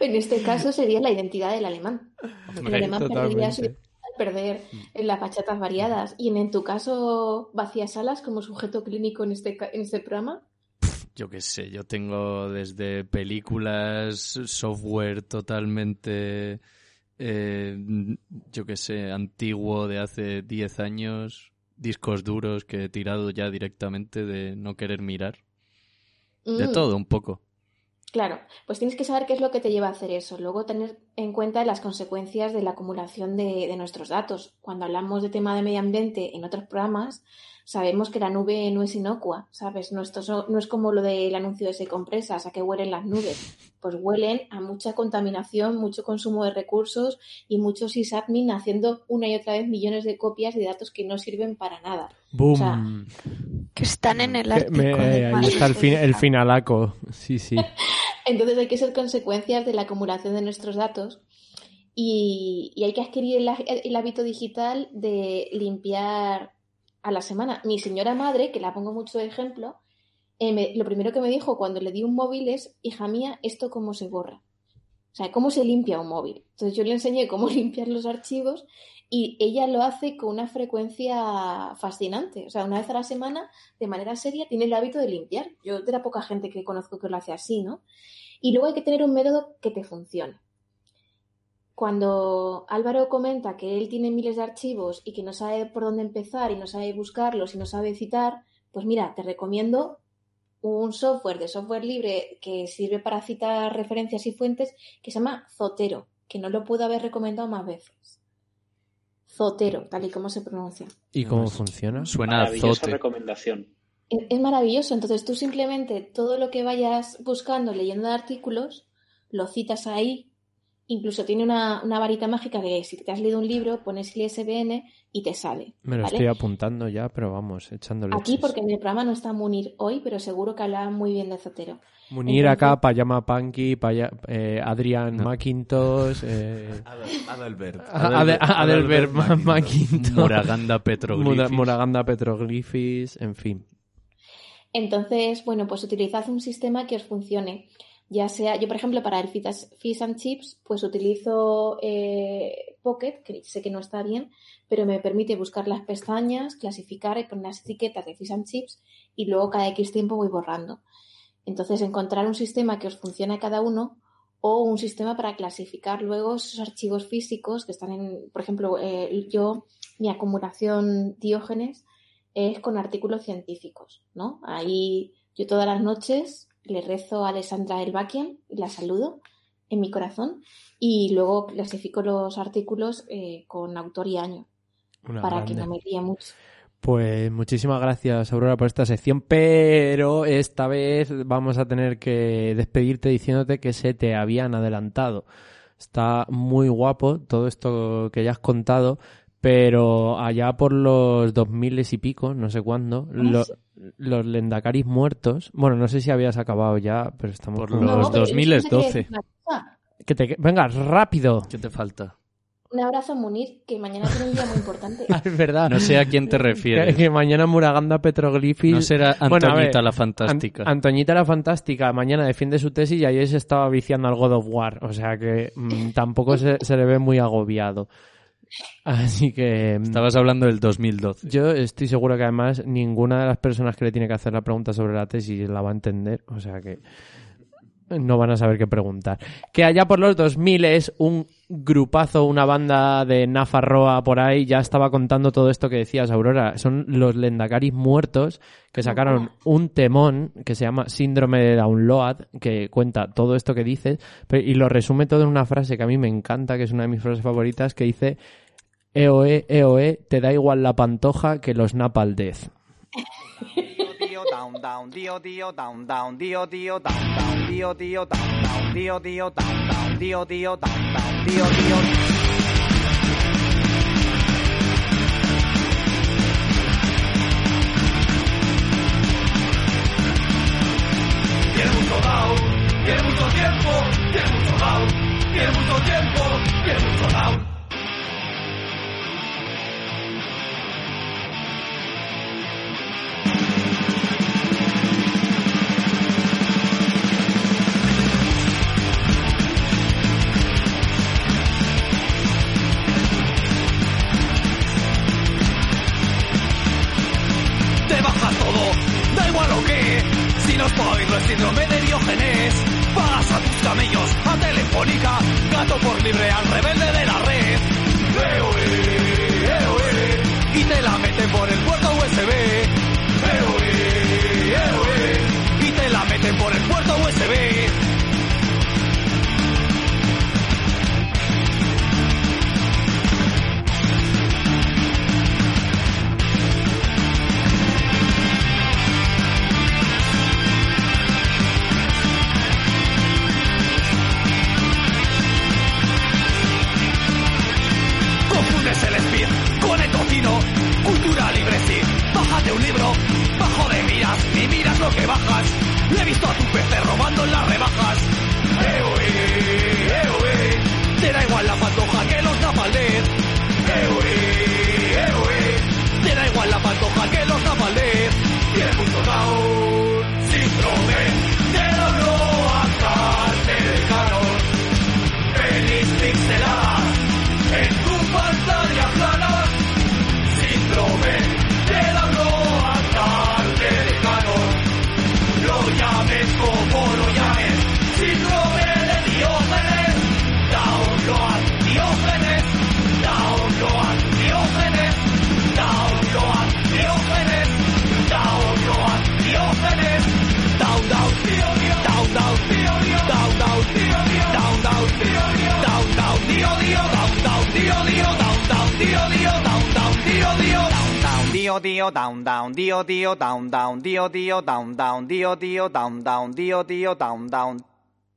En este caso sería la identidad del alemán. El Hombre, alemán perdería su al perder en las bachatas variadas. Y en, en tu caso, vacías salas como sujeto clínico en este, ca- en este programa. Yo qué sé, yo tengo desde películas, software totalmente, eh, yo qué sé, antiguo de hace 10 años, discos duros que he tirado ya directamente de no querer mirar. De Mm. todo, un poco. Claro, pues tienes que saber qué es lo que te lleva a hacer eso. Luego tener en cuenta las consecuencias de la acumulación de, de nuestros datos. Cuando hablamos de tema de medio ambiente en otros programas, sabemos que la nube no es inocua, ¿sabes? No, esto so- no es como lo del anuncio de compresas, a qué huelen las nubes. Pues huelen a mucha contaminación, mucho consumo de recursos y mucho sysadmin haciendo una y otra vez millones de copias de datos que no sirven para nada. ¡Boom! O sea, Que están en el Que Ártico. me- de ahí está el, fin- el finalaco. Sí, sí. Entonces hay que ser consecuencias de la acumulación de nuestros datos y, y hay que adquirir el, el hábito digital de limpiar a la semana. Mi señora madre, que la pongo mucho de ejemplo, eh, lo primero que me dijo cuando le di un móvil es, hija mía, ¿esto cómo se borra? O sea, ¿cómo se limpia un móvil? Entonces yo le enseñé cómo limpiar los archivos y ella lo hace con una frecuencia fascinante. O sea, una vez a la semana, de manera seria, tiene el hábito de limpiar. Yo de la poca gente que conozco que lo hace así, ¿no? Y luego hay que tener un método que te funcione. Cuando Álvaro comenta que él tiene miles de archivos y que no sabe por dónde empezar y no sabe buscarlos y no sabe citar, pues mira, te recomiendo un software de software libre que sirve para citar referencias y fuentes que se llama Zotero, que no lo puedo haber recomendado más veces. Zotero, tal y como se pronuncia. ¿Y cómo funciona? Suena a Maravillosa zote. recomendación. Es es maravilloso. Entonces tú simplemente todo lo que vayas buscando, leyendo de artículos, lo citas ahí. Incluso tiene una, una varita mágica de si te has leído un libro, pones el ISBN y te sale. Me lo ¿vale? estoy apuntando ya, pero vamos, echándole. Aquí porque en el programa no está Munir hoy, pero seguro que habla muy bien de Zotero. Munir Entonces- acá, Payama Punky, Paya- eh, Adrián McIntosh, eh, Adalbert. McIntosh, Moraganda Petroglifis. Mora- Moraganda Petroglifis, en fin. Entonces, bueno, pues utilizad un sistema que os funcione. Ya sea, yo por ejemplo, para el Fish and Chips, pues utilizo eh, Pocket, que sé que no está bien, pero me permite buscar las pestañas, clasificar y poner las etiquetas de Fish and Chips y luego cada X tiempo voy borrando. Entonces, encontrar un sistema que os funcione a cada uno o un sistema para clasificar luego esos archivos físicos que están en, por ejemplo, eh, yo, mi acumulación Diógenes es con artículos científicos, ¿no? Ahí yo todas las noches le rezo a Alessandra Elbakian y la saludo en mi corazón y luego clasifico los artículos eh, con autor y año Una para que no me guíe mucho. Pues muchísimas gracias, Aurora, por esta sección, pero esta vez vamos a tener que despedirte diciéndote que se te habían adelantado. Está muy guapo todo esto que ya has contado, pero allá por los dos miles y pico, no sé cuándo, lo- los Lendakaris muertos, bueno, no sé si habías acabado ya, pero estamos Por con- los No, pero yo 2012. solo quería decir una cosa. Que te... Venga, rápido. ¿Qué te falta? Un abrazo a Munir, que mañana tiene un día muy importante. Ah, es verdad. No sé a quién te refieres. que mañana Muraganda Petroglifis... No será Bueno, Antoñita ver, la fantástica. An- Antoñita la fantástica mañana defiende su tesis y ayer se estaba viciando al God of War, o sea que mm, tampoco se, se le ve muy agobiado. Así que mm, Estabas hablando del 2012. yo estoy seguro que además ninguna de las personas que le tiene que hacer la pregunta sobre la tesis la va a entender, o sea que no van a saber qué preguntar. Que allá por los 2000 es un grupazo, una banda de Nafarroa por ahí, ya estaba contando todo esto que decías, Aurora. Son los Lendakaris muertos que sacaron un temón que se llama Síndrome de Download, que cuenta todo esto que dices y lo resume todo en una frase que a mí me encanta, que es una de mis frases favoritas, que dice EOE, EOE, te da igual la pantoja que los Napal Death. Dio down down dio dio down down dio dio down down dio dio down down dio dio down down dio dio down down dio dio Tiene mucho down, tiene mucho tiempo, tiene mucho down, tiene mucho tiempo, tiene mucho down. Te dio down down dio dio down down dio dio down down dio dio down down dio dio down down